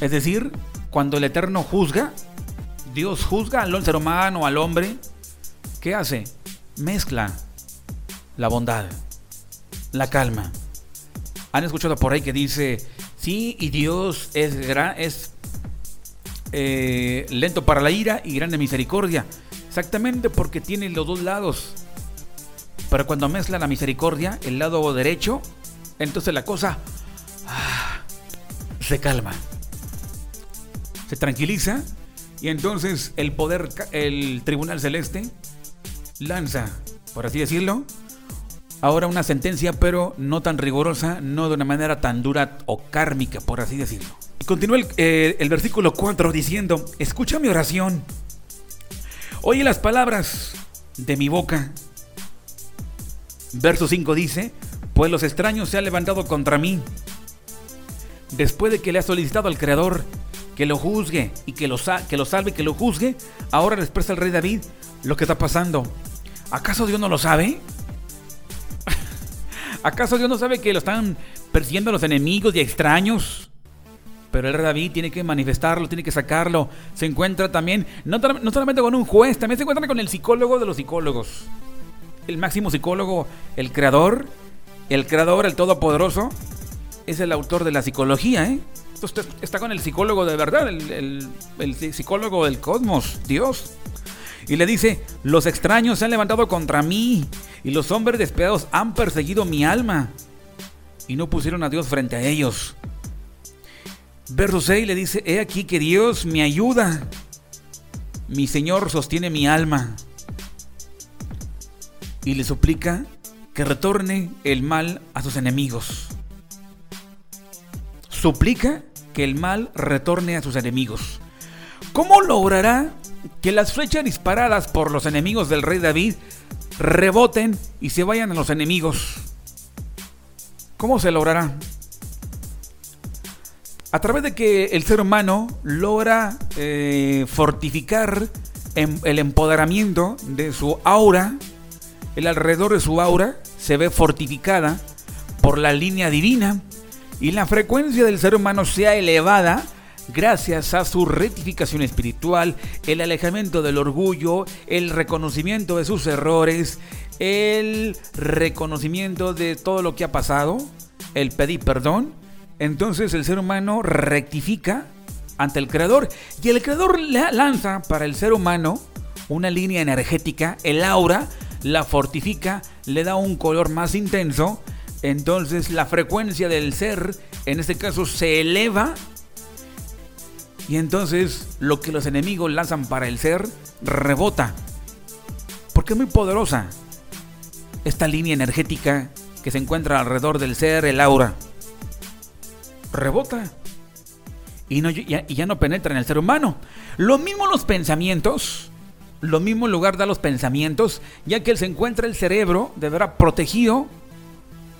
Es decir, cuando el Eterno juzga, Dios juzga al ser humano, al hombre, ¿qué hace? Mezcla la bondad, la calma. Han escuchado por ahí que dice, sí, y Dios es, gran, es eh, lento para la ira y grande misericordia. Exactamente porque tiene los dos lados. Pero cuando mezcla la misericordia, el lado derecho, entonces la cosa ah, se calma, se tranquiliza y entonces el poder, el tribunal celeste lanza, por así decirlo, ahora una sentencia, pero no tan rigurosa, no de una manera tan dura o kármica, por así decirlo. Continúa el, eh, versículo 4 diciendo, escucha mi oración, oye las palabras de mi boca. Verso 5 dice, pues los extraños se han levantado contra mí. Después de que le ha solicitado al Creador que lo juzgue y que lo, que lo salve, que lo juzgue, ahora le expresa el rey David lo que está pasando. ¿Acaso Dios no lo sabe? ¿Acaso Dios no sabe que lo están persiguiendo los enemigos y extraños? Pero el rey David tiene que manifestarlo, tiene que sacarlo. Se encuentra también, no, no solamente con un juez, también se encuentra con el psicólogo de los psicólogos. El máximo psicólogo, el creador, el creador, el todopoderoso, es el autor de la psicología, ¿eh? Usted está con el psicólogo de verdad, el, psicólogo del cosmos, Dios. Y le dice, los extraños se han levantado contra mí y los hombres despiadados han perseguido mi alma y no pusieron a Dios frente a ellos. Verso 6 le dice, he aquí que Dios me ayuda, mi Señor sostiene mi alma y le suplica que retorne el mal a sus enemigos. Suplica que el mal retorne a sus enemigos. ¿Cómo logrará que las flechas disparadas por los enemigos del rey David reboten y se vayan a los enemigos? ¿Cómo se logrará? A través de que el ser humano logra eh, fortificar em, el empoderamiento de su aura, el alrededor de su aura se ve fortificada por la línea divina y la frecuencia del ser humano sea elevada gracias a su rectificación espiritual, el alejamiento del orgullo, el reconocimiento de sus errores, el reconocimiento de todo lo que ha pasado, el pedir perdón, entonces el ser humano rectifica ante el creador y el creador lanza para el ser humano una línea energética, el aura, la fortifica, le da un color más intenso entonces la frecuencia del ser, en este caso, se eleva. Y entonces lo que los enemigos lanzan para el ser rebota. Porque es muy poderosa esta línea energética que se encuentra alrededor del ser, el aura. Rebota. Y, ya no penetra en el ser humano. Lo mismo los pensamientos. Lo mismo lugar da los pensamientos, ya que él se encuentra el cerebro, de verdad, protegido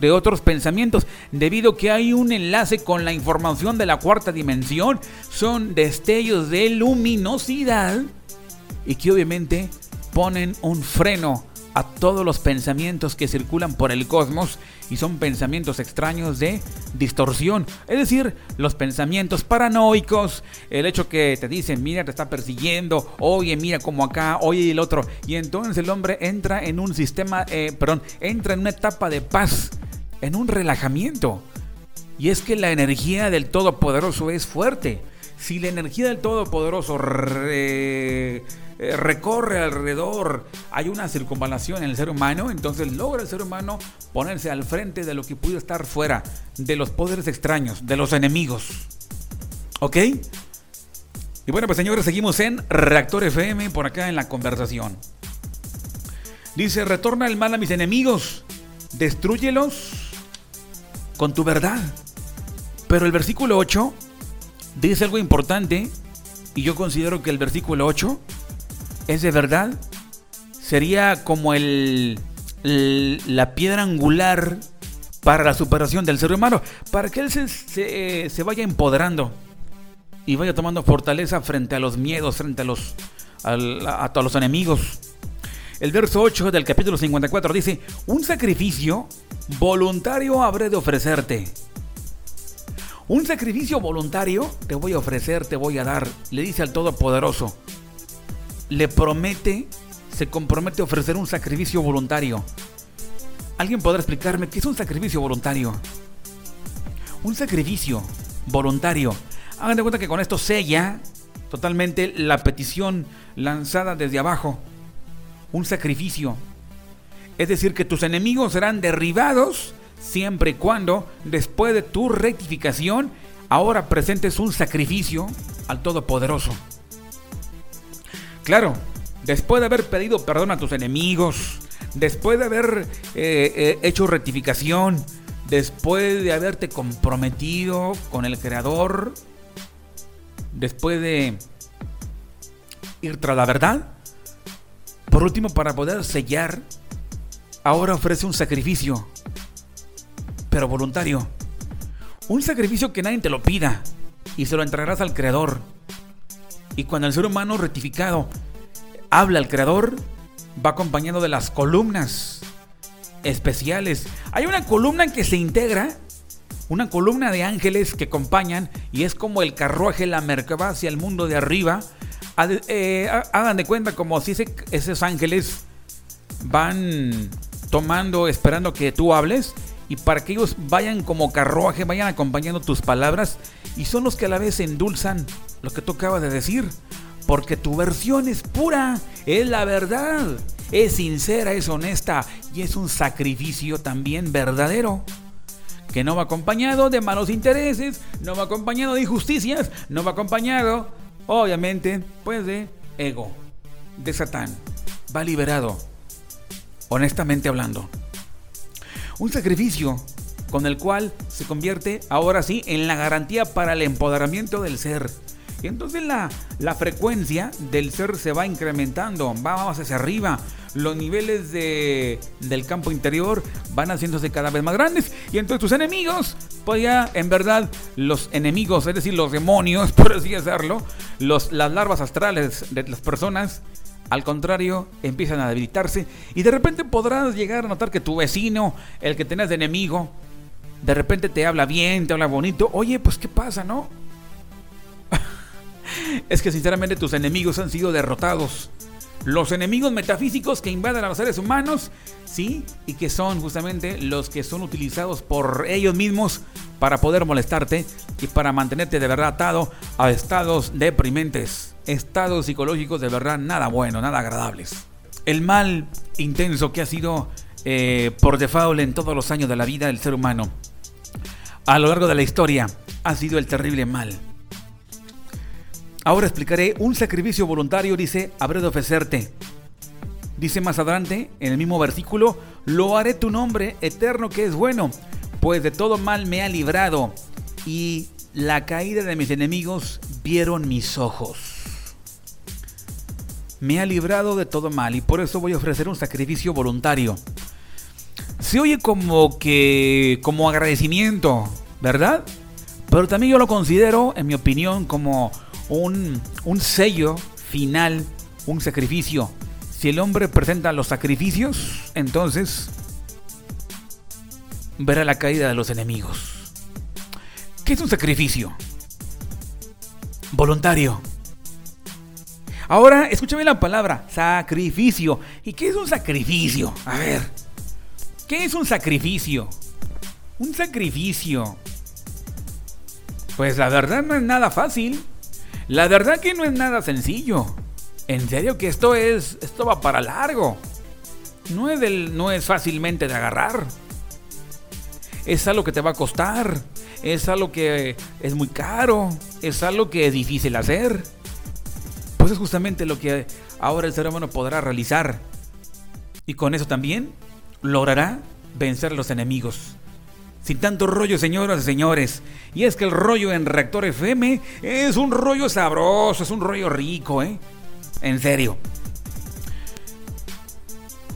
de otros pensamientos, debido que hay un enlace con la información de la cuarta dimensión, son destellos de luminosidad y que obviamente ponen un freno a todos los pensamientos que circulan por el cosmos y son pensamientos extraños de distorsión. Es decir, los pensamientos paranoicos, el hecho que te dicen, mira, te está persiguiendo, oye, mira como acá, oye el otro. Y entonces el hombre entra en un sistema, eh, perdón, entra en una etapa de paz en un relajamiento. Y es que la energía del Todopoderoso es fuerte. Si la energía del Todopoderoso eh, recorre alrededor, hay una circunvalación en el ser humano, entonces logra el ser humano ponerse al frente de lo que pudo estar fuera, de los poderes extraños, de los enemigos. ¿Ok? Y bueno, pues señores, seguimos en Reactor FM por acá en la conversación. Dice, retorna el mal a mis enemigos, destruyelos con tu verdad. Pero el versículo 8 dice algo importante y yo considero que el versículo 8 es de verdad. Sería como el, la piedra angular para la superación del ser humano, para que él se, se, vaya empoderando y vaya tomando fortaleza frente a los miedos, frente a, los, a, los enemigos. El verso 8 del capítulo 54 dice, un sacrificio voluntario habré de ofrecerte. Un sacrificio voluntario te voy a ofrecer, te voy a dar, le dice al Todopoderoso. Le promete, se compromete a ofrecer un sacrificio voluntario. ¿Alguien podrá explicarme qué es un sacrificio voluntario? Un sacrificio voluntario. Hagan de cuenta que con esto sella totalmente la petición lanzada desde abajo. Un sacrificio. Es decir, que tus enemigos serán derribados siempre y cuando, después de tu rectificación, ahora presentes un sacrificio al Todopoderoso. Claro, después de haber pedido perdón a tus enemigos, después de haber eh, eh, hecho rectificación, después de haberte comprometido con el Creador, después de ir tras la verdad, por último, para poder sellar, ahora ofrece un sacrificio pero voluntario. Un sacrificio que nadie te lo pida y se lo entregarás al Creador. Y cuando el ser humano rectificado habla al Creador, va acompañado de las columnas especiales. Hay una columna que se integra, una columna de ángeles que acompañan y es como el carruaje, la mercaba hacia el mundo de arriba. Eh, hagan de cuenta como si esos ángeles van tomando, esperando que tú hables y para que ellos vayan como carruaje, vayan acompañando tus palabras y son los que a la vez endulzan lo que tú acabas de decir. Porque tu versión es pura, es la verdad, es sincera, es honesta y es un sacrificio también verdadero. Que no va acompañado de malos intereses, no va acompañado de injusticias, no va acompañado, obviamente, pues de ego, de Satán. Va liberado, honestamente hablando. Un sacrificio con el cual se convierte ahora sí en la garantía para el empoderamiento del ser. Y entonces la, la frecuencia del ser se va incrementando, vamos hacia arriba. Los niveles de, del campo interior van haciéndose cada vez más grandes. Y entonces tus enemigos, pues en verdad los enemigos, es decir, los demonios, por así decirlo, los, las larvas astrales de las personas, al contrario, empiezan a debilitarse y de repente podrás llegar a notar que tu vecino, el que tenés de enemigo, de repente te habla bien, te habla bonito. Oye, pues ¿qué pasa, no? es que sinceramente tus enemigos han sido derrotados. Los enemigos metafísicos que invaden a los seres humanos, sí, y que son justamente los que son utilizados por ellos mismos para poder molestarte y para mantenerte de verdad atado a estados deprimentes estados psicológicos de verdad nada bueno, nada agradables. El mal intenso que ha sido eh, por default en todos los años de la vida del ser humano, a lo largo de la historia, ha sido el terrible mal. Ahora explicaré un sacrificio voluntario, dice, habré de ofrecerte. Dice más adelante, en el mismo versículo, lo haré tu nombre eterno que es bueno, pues de todo mal me ha librado y la caída de mis enemigos vieron mis ojos me ha librado de todo mal y por eso voy a ofrecer un sacrificio voluntario. Se oye como que como agradecimiento, ¿verdad? Pero también yo lo considero, en mi opinión, como un, un sello final, un sacrificio. Si el hombre presenta los sacrificios, entonces verá la caída de los enemigos. ¿Qué es un sacrificio? Voluntario. Ahora, escúchame la palabra, sacrificio. ¿Y qué es un sacrificio? A ver, ¿qué es un sacrificio? Un sacrificio. Pues la verdad no es nada fácil. La verdad que no es nada sencillo. En serio que esto es, esto va para largo. No es, del, no es fácilmente de agarrar. Es algo que te va a costar. Es algo que es muy caro. Es algo que es difícil hacer. Pues es justamente lo que ahora el ser humano podrá realizar. Y con eso también logrará vencer a los enemigos. Sin tanto rollo, señoras y señores. Y es que el rollo en Reactor FM es un rollo sabroso, es un rollo rico, ¿eh? En serio.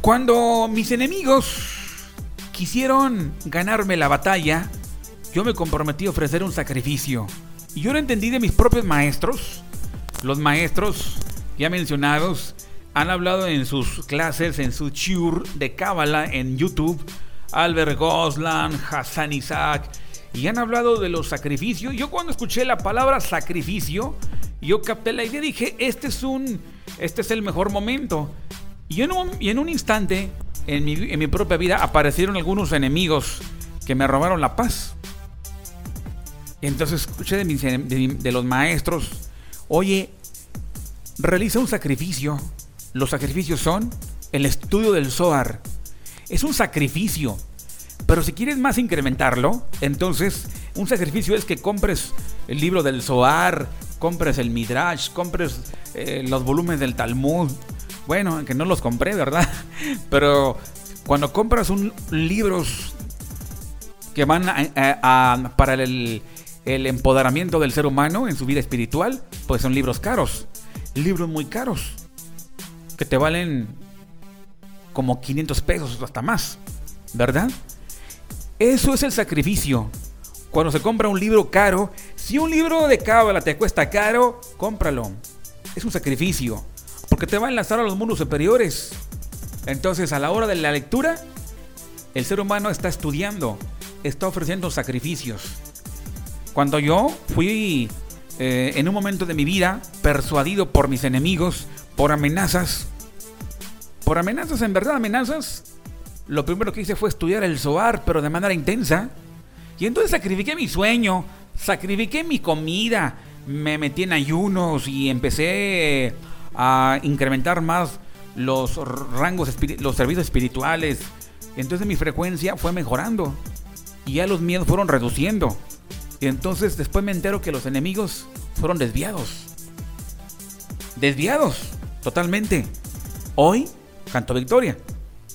Cuando mis enemigos quisieron ganarme la batalla, yo me comprometí a ofrecer un sacrificio. Y yo lo entendí de mis propios maestros. Los maestros ya mencionados han hablado en sus clases, en su chur de Cábala en YouTube. Albert Goslan, Hassan Isaac. Y han hablado de los sacrificios. Yo cuando escuché la palabra sacrificio, yo capté la idea y dije, este es un, este es el mejor momento. Y en un, y en un instante, en mi, en mi propia vida, aparecieron algunos enemigos que me robaron la paz. Y entonces escuché de, mis, de, de los maestros, oye, realiza un sacrificio. Los sacrificios son el estudio del Zohar. Es un sacrificio. Pero si quieres más incrementarlo, entonces un sacrificio es que compres el libro del Zohar, compres el Midrash, compres eh, los volúmenes del Talmud. Bueno, que no los compré, ¿verdad? Pero cuando compras un libros que van a, a, para el, el empoderamiento del ser humano en su vida espiritual, pues son libros caros. Libros muy caros. Que te valen como 500 pesos hasta más. ¿Verdad? Eso es el sacrificio. Cuando se compra un libro caro, si un libro de cábala te cuesta caro, cómpralo. Es un sacrificio. Porque te va a enlazar a los mundos superiores. Entonces, a la hora de la lectura, el ser humano está estudiando, está ofreciendo sacrificios. Cuando yo fui eh, en un momento de mi vida persuadido por mis enemigos, por amenazas, por amenazas, en verdad, amenazas, lo primero que hice fue estudiar el Zohar, pero de manera intensa. Y entonces sacrifiqué mi sueño, sacrifiqué mi comida, me metí en ayunos y empecé a incrementar más los rangos, los servicios espirituales. Entonces mi frecuencia fue mejorando y ya los miedos fueron reduciendo. Y entonces después me entero que los enemigos fueron desviados. Desviados, totalmente. Hoy canto victoria.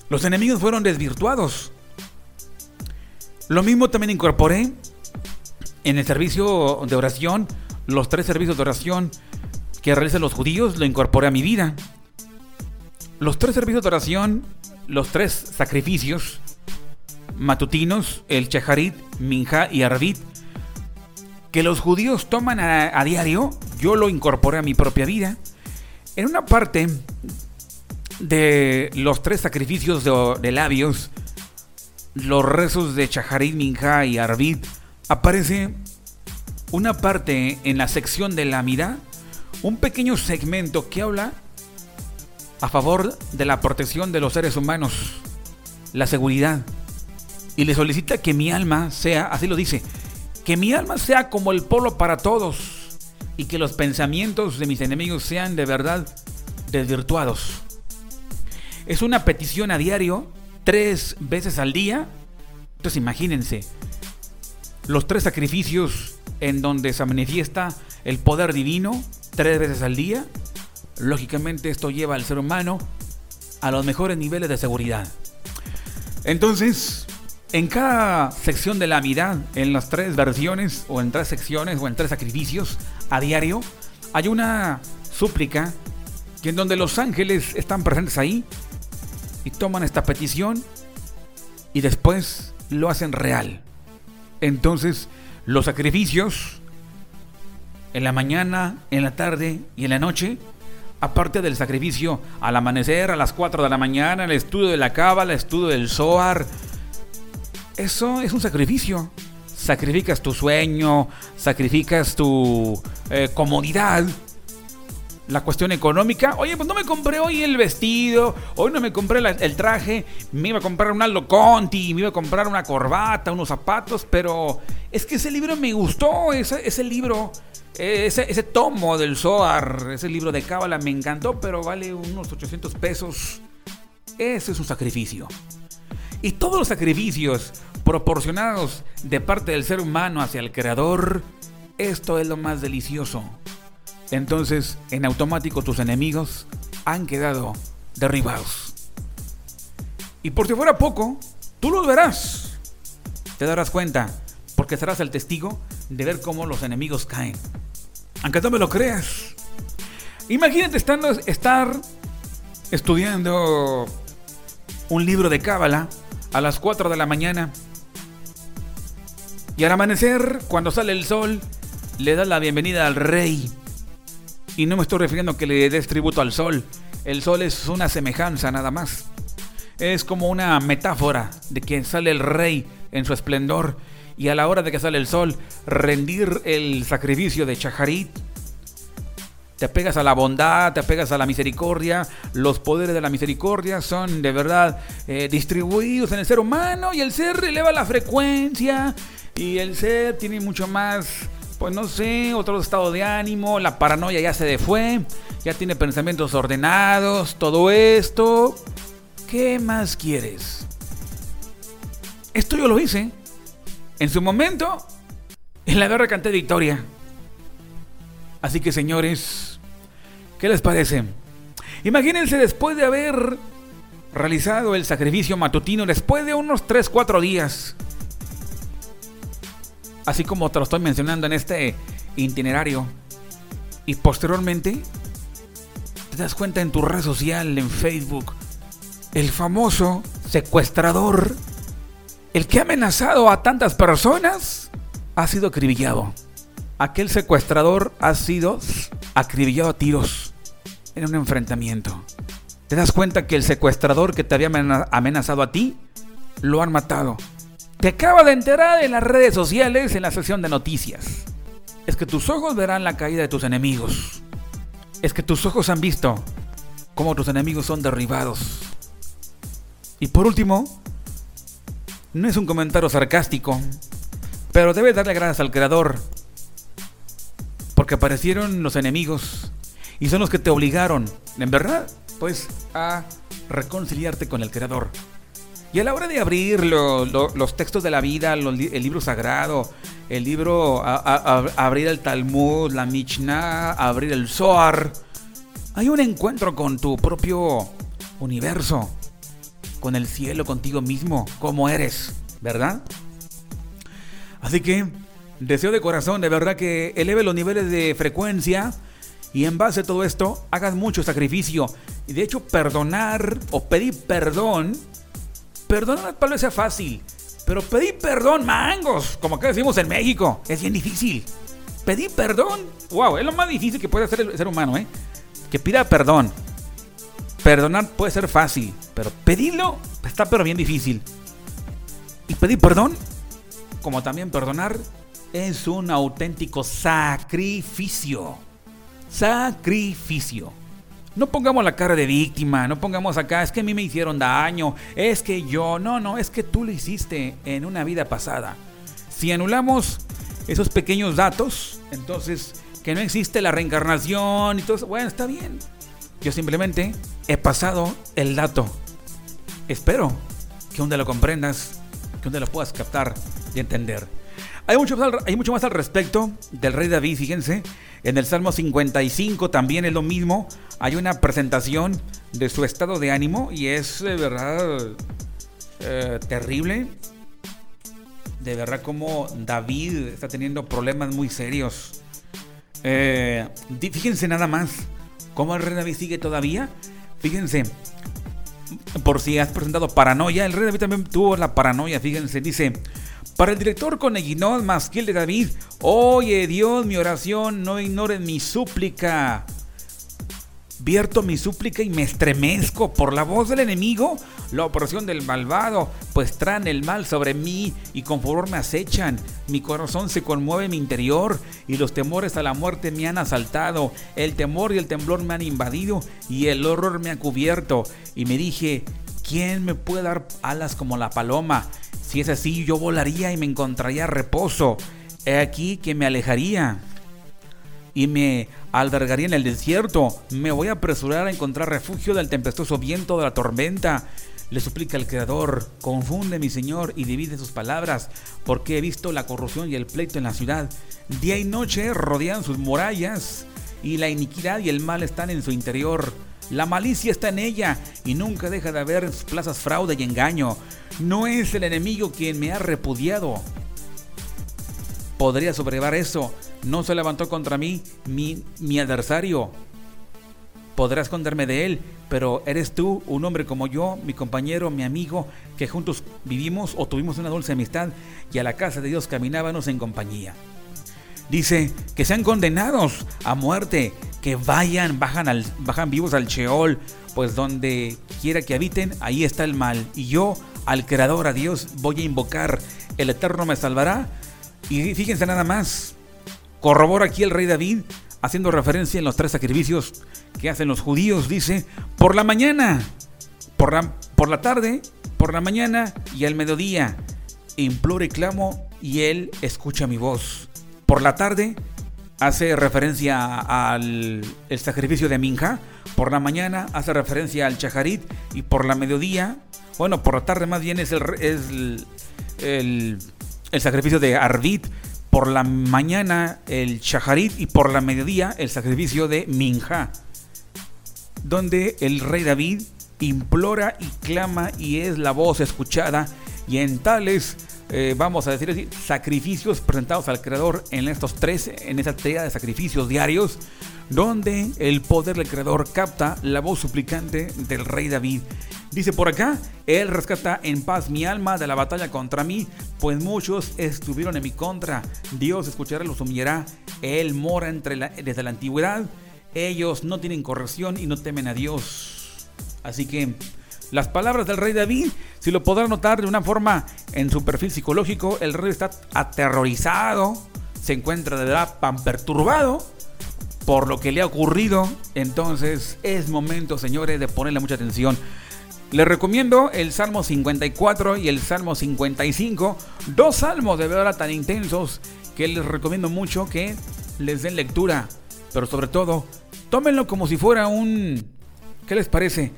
Los enemigos fueron desvirtuados. Lo mismo también incorporé en el servicio de oración, los tres servicios de oración que realizan los judíos, lo incorporé a mi vida. Los tres servicios de oración, los tres sacrificios matutinos, el Cheharit, Minja y Arvit, que los judíos toman a, diario, yo lo incorporé a mi propia vida. En una parte de los tres sacrificios de, de labios, los rezos de Chaharit, Minja y Arvid, aparece una parte en la sección de la mirada, un pequeño segmento que habla a favor de la protección de los seres humanos, la seguridad, y le solicita que mi alma sea, así lo dice, que mi alma sea como el polo para todos y que los pensamientos de mis enemigos sean de verdad desvirtuados. Es una petición a diario, tres veces al día. Entonces imagínense, los tres sacrificios en donde se manifiesta el poder divino, tres veces al día. Lógicamente esto lleva al ser humano a los mejores niveles de seguridad. Entonces, en cada sección de la mitad, en las tres versiones, o en tres secciones, o en tres sacrificios a diario, hay una súplica y en donde los ángeles están presentes ahí y toman esta petición y después lo hacen real. Entonces, los sacrificios en la mañana, en la tarde y en la noche, aparte del sacrificio al amanecer, a las 4 de la mañana, el estudio de la cábala, el estudio del Zohar, eso es un sacrificio. Sacrificas tu sueño, sacrificas tu eh, comodidad. La cuestión económica, oye, pues no me compré hoy el vestido, hoy no me compré el traje, me iba a comprar un Aldo Conti, me iba a comprar una corbata, unos zapatos, pero es que ese libro me gustó, ese, ese libro, ese, ese tomo del Zohar, ese libro de Cábala me encantó, pero vale unos 800 pesos. Ese es un sacrificio. Y todos los sacrificios proporcionados de parte del ser humano hacia el creador, esto es lo más delicioso. Entonces, en automático tus enemigos han quedado derribados. Y por si fuera poco, tú lo verás. Te darás cuenta, porque serás el testigo de ver cómo los enemigos caen. Aunque no me lo creas. Imagínate estando, estar estudiando un libro de Cábala a las 4 de la mañana. Y al amanecer, cuando sale el sol, le das la bienvenida al rey. Y no me estoy refiriendo a que le des tributo al sol. El sol es una semejanza nada más. Es como una metáfora de que sale el rey en su esplendor y a la hora de que sale el sol, rendir el sacrificio de Chajarit. Te apegas a la bondad, te apegas a la misericordia. Los poderes de la misericordia son de verdad eh, distribuidos en el ser humano y el ser eleva la frecuencia y el ser tiene mucho más pues no sé, otro estado de ánimo, la paranoia ya se fue, ya tiene pensamientos ordenados, todo esto. ¿Qué más quieres? Esto yo lo hice. En su momento, en la guerra canté victoria. Así que señores, ¿qué les parece? Imagínense después de haber realizado el sacrificio matutino, después de unos 3-4 días, así como te lo estoy mencionando en este itinerario. Y posteriormente, te das cuenta en tu red social, en Facebook, el famoso secuestrador, el que ha amenazado a tantas personas, ha sido acribillado. Aquel secuestrador ha sido acribillado a tiros en un enfrentamiento. Te das cuenta que el secuestrador que te había amenazado a ti, lo han matado. Te acaba de enterar en las redes sociales en la sección de noticias. Es que tus ojos verán la caída de tus enemigos. Es que tus ojos han visto cómo tus enemigos son derribados. Y por último, no es un comentario sarcástico, pero debes darle gracias al creador. Porque aparecieron los enemigos y son los que te obligaron, en verdad, pues a reconciliarte con el creador. Y a la hora de abrir los textos de la vida, el libro sagrado, el libro, abrir el Talmud, la Mishnah, abrir el Zohar, hay un encuentro con tu propio universo, con el cielo, contigo mismo, como eres, ¿verdad? Así que deseo de corazón, de verdad, que eleve los niveles de frecuencia y en base a todo esto hagas mucho sacrificio. Y de hecho, perdonar o pedir perdón Perdonar tal vez sea fácil, pero pedir perdón, mangos, como acá decimos en México, es bien difícil. Pedir perdón, wow, es lo más difícil que puede hacer el ser humano, ¿eh? Que pida perdón. Perdonar puede ser fácil, pero pedirlo está pero bien difícil. Y pedir perdón, como también perdonar, es un auténtico sacrificio. Sacrificio. No pongamos la cara de víctima, no pongamos acá, es que a mí me hicieron daño, es que yo, no, no, es que tú lo hiciste en una vida pasada. Si anulamos esos pequeños datos, entonces que no existe la reencarnación y todo eso, bueno, está bien. Yo simplemente he pasado el dato. Espero que un día lo comprendas, que un día lo puedas captar y entender. Hay mucho, más al respecto del rey David, fíjense. En el Salmo 55 también es lo mismo. Hay una presentación de su estado de ánimo y es de verdad eh, terrible. De verdad como David está teniendo problemas muy serios. Eh, fíjense nada más cómo el rey David sigue todavía. Fíjense, por si has presentado paranoia, el rey David también tuvo la paranoia. Fíjense, dice... Para el director Coneguinón Masquiel de David, oye Dios, mi oración, no ignoren mi súplica. Vierto mi súplica y me estremezco por la voz del enemigo, la opresión del malvado, pues traen el mal sobre mí y con favor me acechan. Mi corazón se conmueve en mi interior y los temores a la muerte me han asaltado. El temor y el temblor me han invadido y el horror me ha cubierto. Y me dije, ¿quién me puede dar alas como la paloma? Si es así, yo volaría y me encontraría reposo. He aquí que me alejaría y me albergaría en el desierto. Me voy a apresurar a encontrar refugio del tempestuoso viento de la tormenta. Le suplica el Creador, confunde mi Señor y divide sus palabras, porque he visto la corrupción y el pleito en la ciudad. Día y noche rodean sus murallas, y la iniquidad y el mal están en su interior. La malicia está en ella y nunca deja de haber plazas fraude y engaño. No es el enemigo quien me ha repudiado. Podría sobrevar eso. No se levantó contra mí mi, mi adversario. Podrá esconderme de él, pero eres tú, un hombre como yo, mi compañero, mi amigo, que juntos vivimos o tuvimos una dulce amistad y a la casa de Dios caminábamos en compañía. Dice que sean condenados a muerte, que vayan, bajan, al, bajan vivos al Sheol, pues donde quiera que habiten, ahí está el mal. Y yo, al Creador, a Dios, voy a invocar, el Eterno me salvará. Y fíjense nada más, corrobora aquí el rey David, haciendo referencia en los tres sacrificios que hacen los judíos, dice, por la mañana, por la, por la tarde, por la mañana y al mediodía, imploro y clamo y él escucha mi voz. Por la tarde hace referencia al el sacrificio de Minja, por la mañana hace referencia al Chajarit y por la mediodía, bueno, por la tarde más bien es el, el, sacrificio de Arvit, por la mañana el Chajarit y por la mediodía el sacrificio de Minja, donde el rey David implora y clama y es la voz escuchada y en tales eh, vamos a decir sacrificios presentados al Creador en estos tres, en esa tarea de sacrificios diarios, donde el poder del Creador capta la voz suplicante del rey David. Dice por acá, Él rescata en paz mi alma de la batalla contra mí, pues muchos estuvieron en mi contra. Dios escuchará los humillará. Él mora entre desde la antigüedad. Ellos no tienen corrección y no temen a Dios. Así que las palabras del rey David, si lo podrán notar de una forma en su perfil psicológico, el rey está aterrorizado, se encuentra de verdad pan perturbado por lo que le ha ocurrido. Entonces es momento, señores, de ponerle mucha atención. Les recomiendo el Salmo 54 y el Salmo 55, dos salmos de verdad tan intensos que les recomiendo mucho que les den lectura, pero sobre todo, tómenlo como si fuera un... ¿Qué les parece?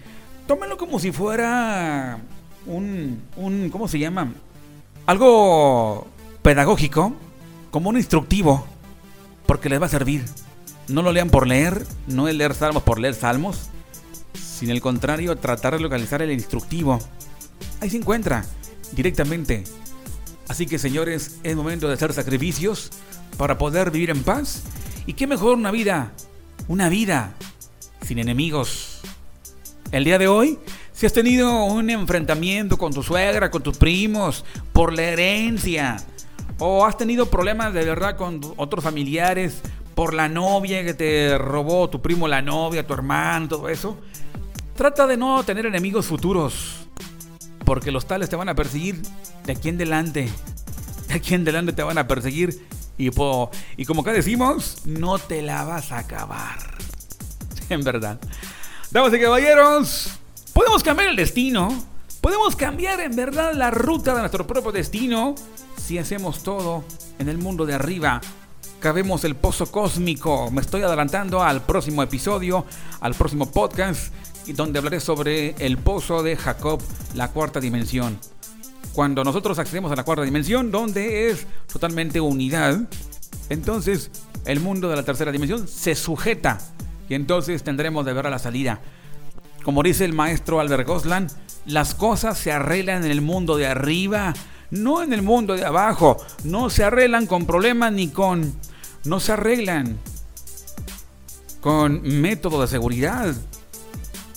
Tómenlo como si fuera un, un, ¿cómo se llama? Algo pedagógico, como un instructivo, porque les va a servir. No lo lean por leer, no es leer salmos por leer salmos, sino el contrario, tratar de localizar el instructivo. Ahí se encuentra, directamente. Así que señores, es momento de hacer sacrificios para poder vivir en paz. Y qué mejor una vida, una vida sin enemigos. El día de hoy, si has tenido un enfrentamiento con tu suegra, con tus primos, por la herencia, o has tenido problemas de verdad con otros familiares, por la novia que te robó tu primo, la novia, tu hermano, todo eso, trata de no tener enemigos futuros, porque los tales te van a perseguir de aquí en delante. De aquí en delante te van a perseguir y, y como acá decimos, no te la vas a acabar. En verdad. Damas y caballeros, podemos cambiar el destino. Podemos cambiar en verdad la ruta de nuestro propio destino si hacemos todo en el mundo de arriba. Cabemos el pozo cósmico. Me estoy adelantando al próximo episodio, al próximo podcast, donde hablaré sobre el pozo de Jacob, la cuarta dimensión. Cuando nosotros accedemos a la cuarta dimensión, donde es totalmente unidad, entonces el mundo de la tercera dimensión se sujeta y entonces tendremos de ver a la salida. Como dice el maestro Albert Goslan, las cosas se arreglan en el mundo de arriba, no en el mundo de abajo. No se arreglan con problemas ni con... No se arreglan con método de seguridad.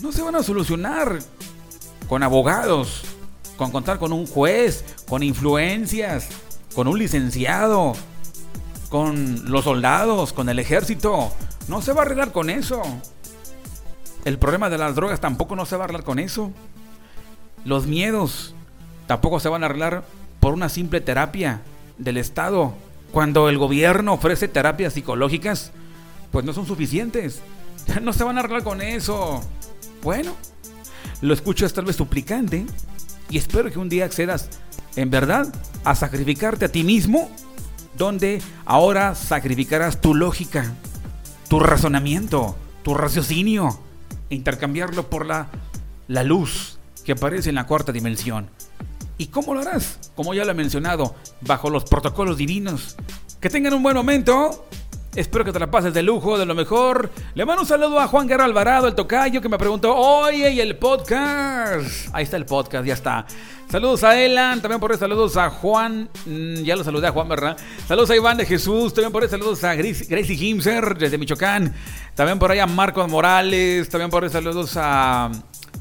No se van a solucionar con abogados, con contar con un juez, con influencias, con un licenciado, con los soldados, con el ejército. No se va a arreglar con eso. El problema de las drogas tampoco no se va a arreglar con eso. Los miedos tampoco se van a arreglar por una simple terapia del Estado. Cuando el gobierno ofrece terapias psicológicas, pues no son suficientes. No se van a arreglar con eso. Bueno, lo escucho es tal vez suplicante y espero que un día accedas en verdad a sacrificarte a ti mismo, donde ahora sacrificarás tu lógica, tu razonamiento, tu raciocinio, e intercambiarlo por la, la luz que aparece en la cuarta dimensión. ¿Y cómo lo harás? Como ya lo he mencionado, bajo los protocolos divinos. Que tengan un buen momento. Espero que te la pases de lujo, de lo mejor. Le mando un saludo a Juan Guerra Alvarado, el tocayo, que me preguntó, oye, ¿y el podcast? Ahí está el podcast, ya está. Saludos a Elan, también por ahí saludos a Juan, mm, ya lo saludé a Juan, ¿verdad? Saludos a Iván de Jesús, también por ahí saludos a Gracie Gimser desde Michoacán, también por ahí a Marcos Morales, también por ahí saludos a,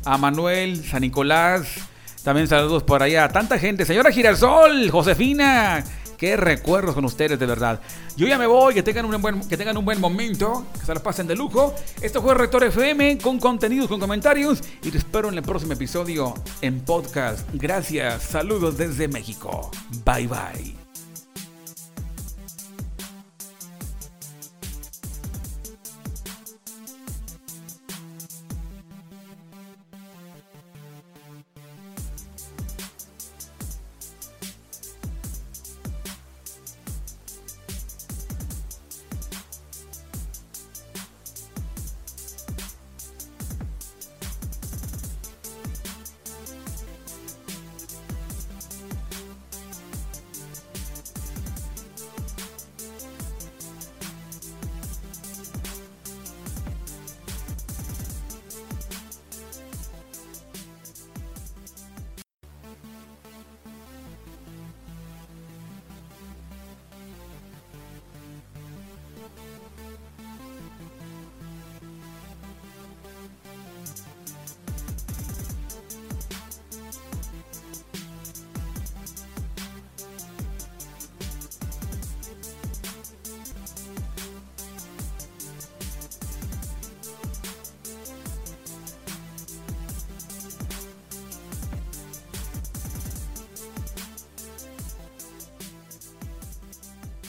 a Manuel, San Nicolás, también saludos por allá a tanta gente, señora Girasol, Josefina, Qué recuerdos con ustedes, de verdad. Yo ya me voy, que tengan un buen, que tengan un buen momento, que se la pasen de lujo. Esto fue Rector FM con contenidos, con comentarios. Y te espero en el próximo episodio en podcast. Gracias, saludos desde México. Bye bye.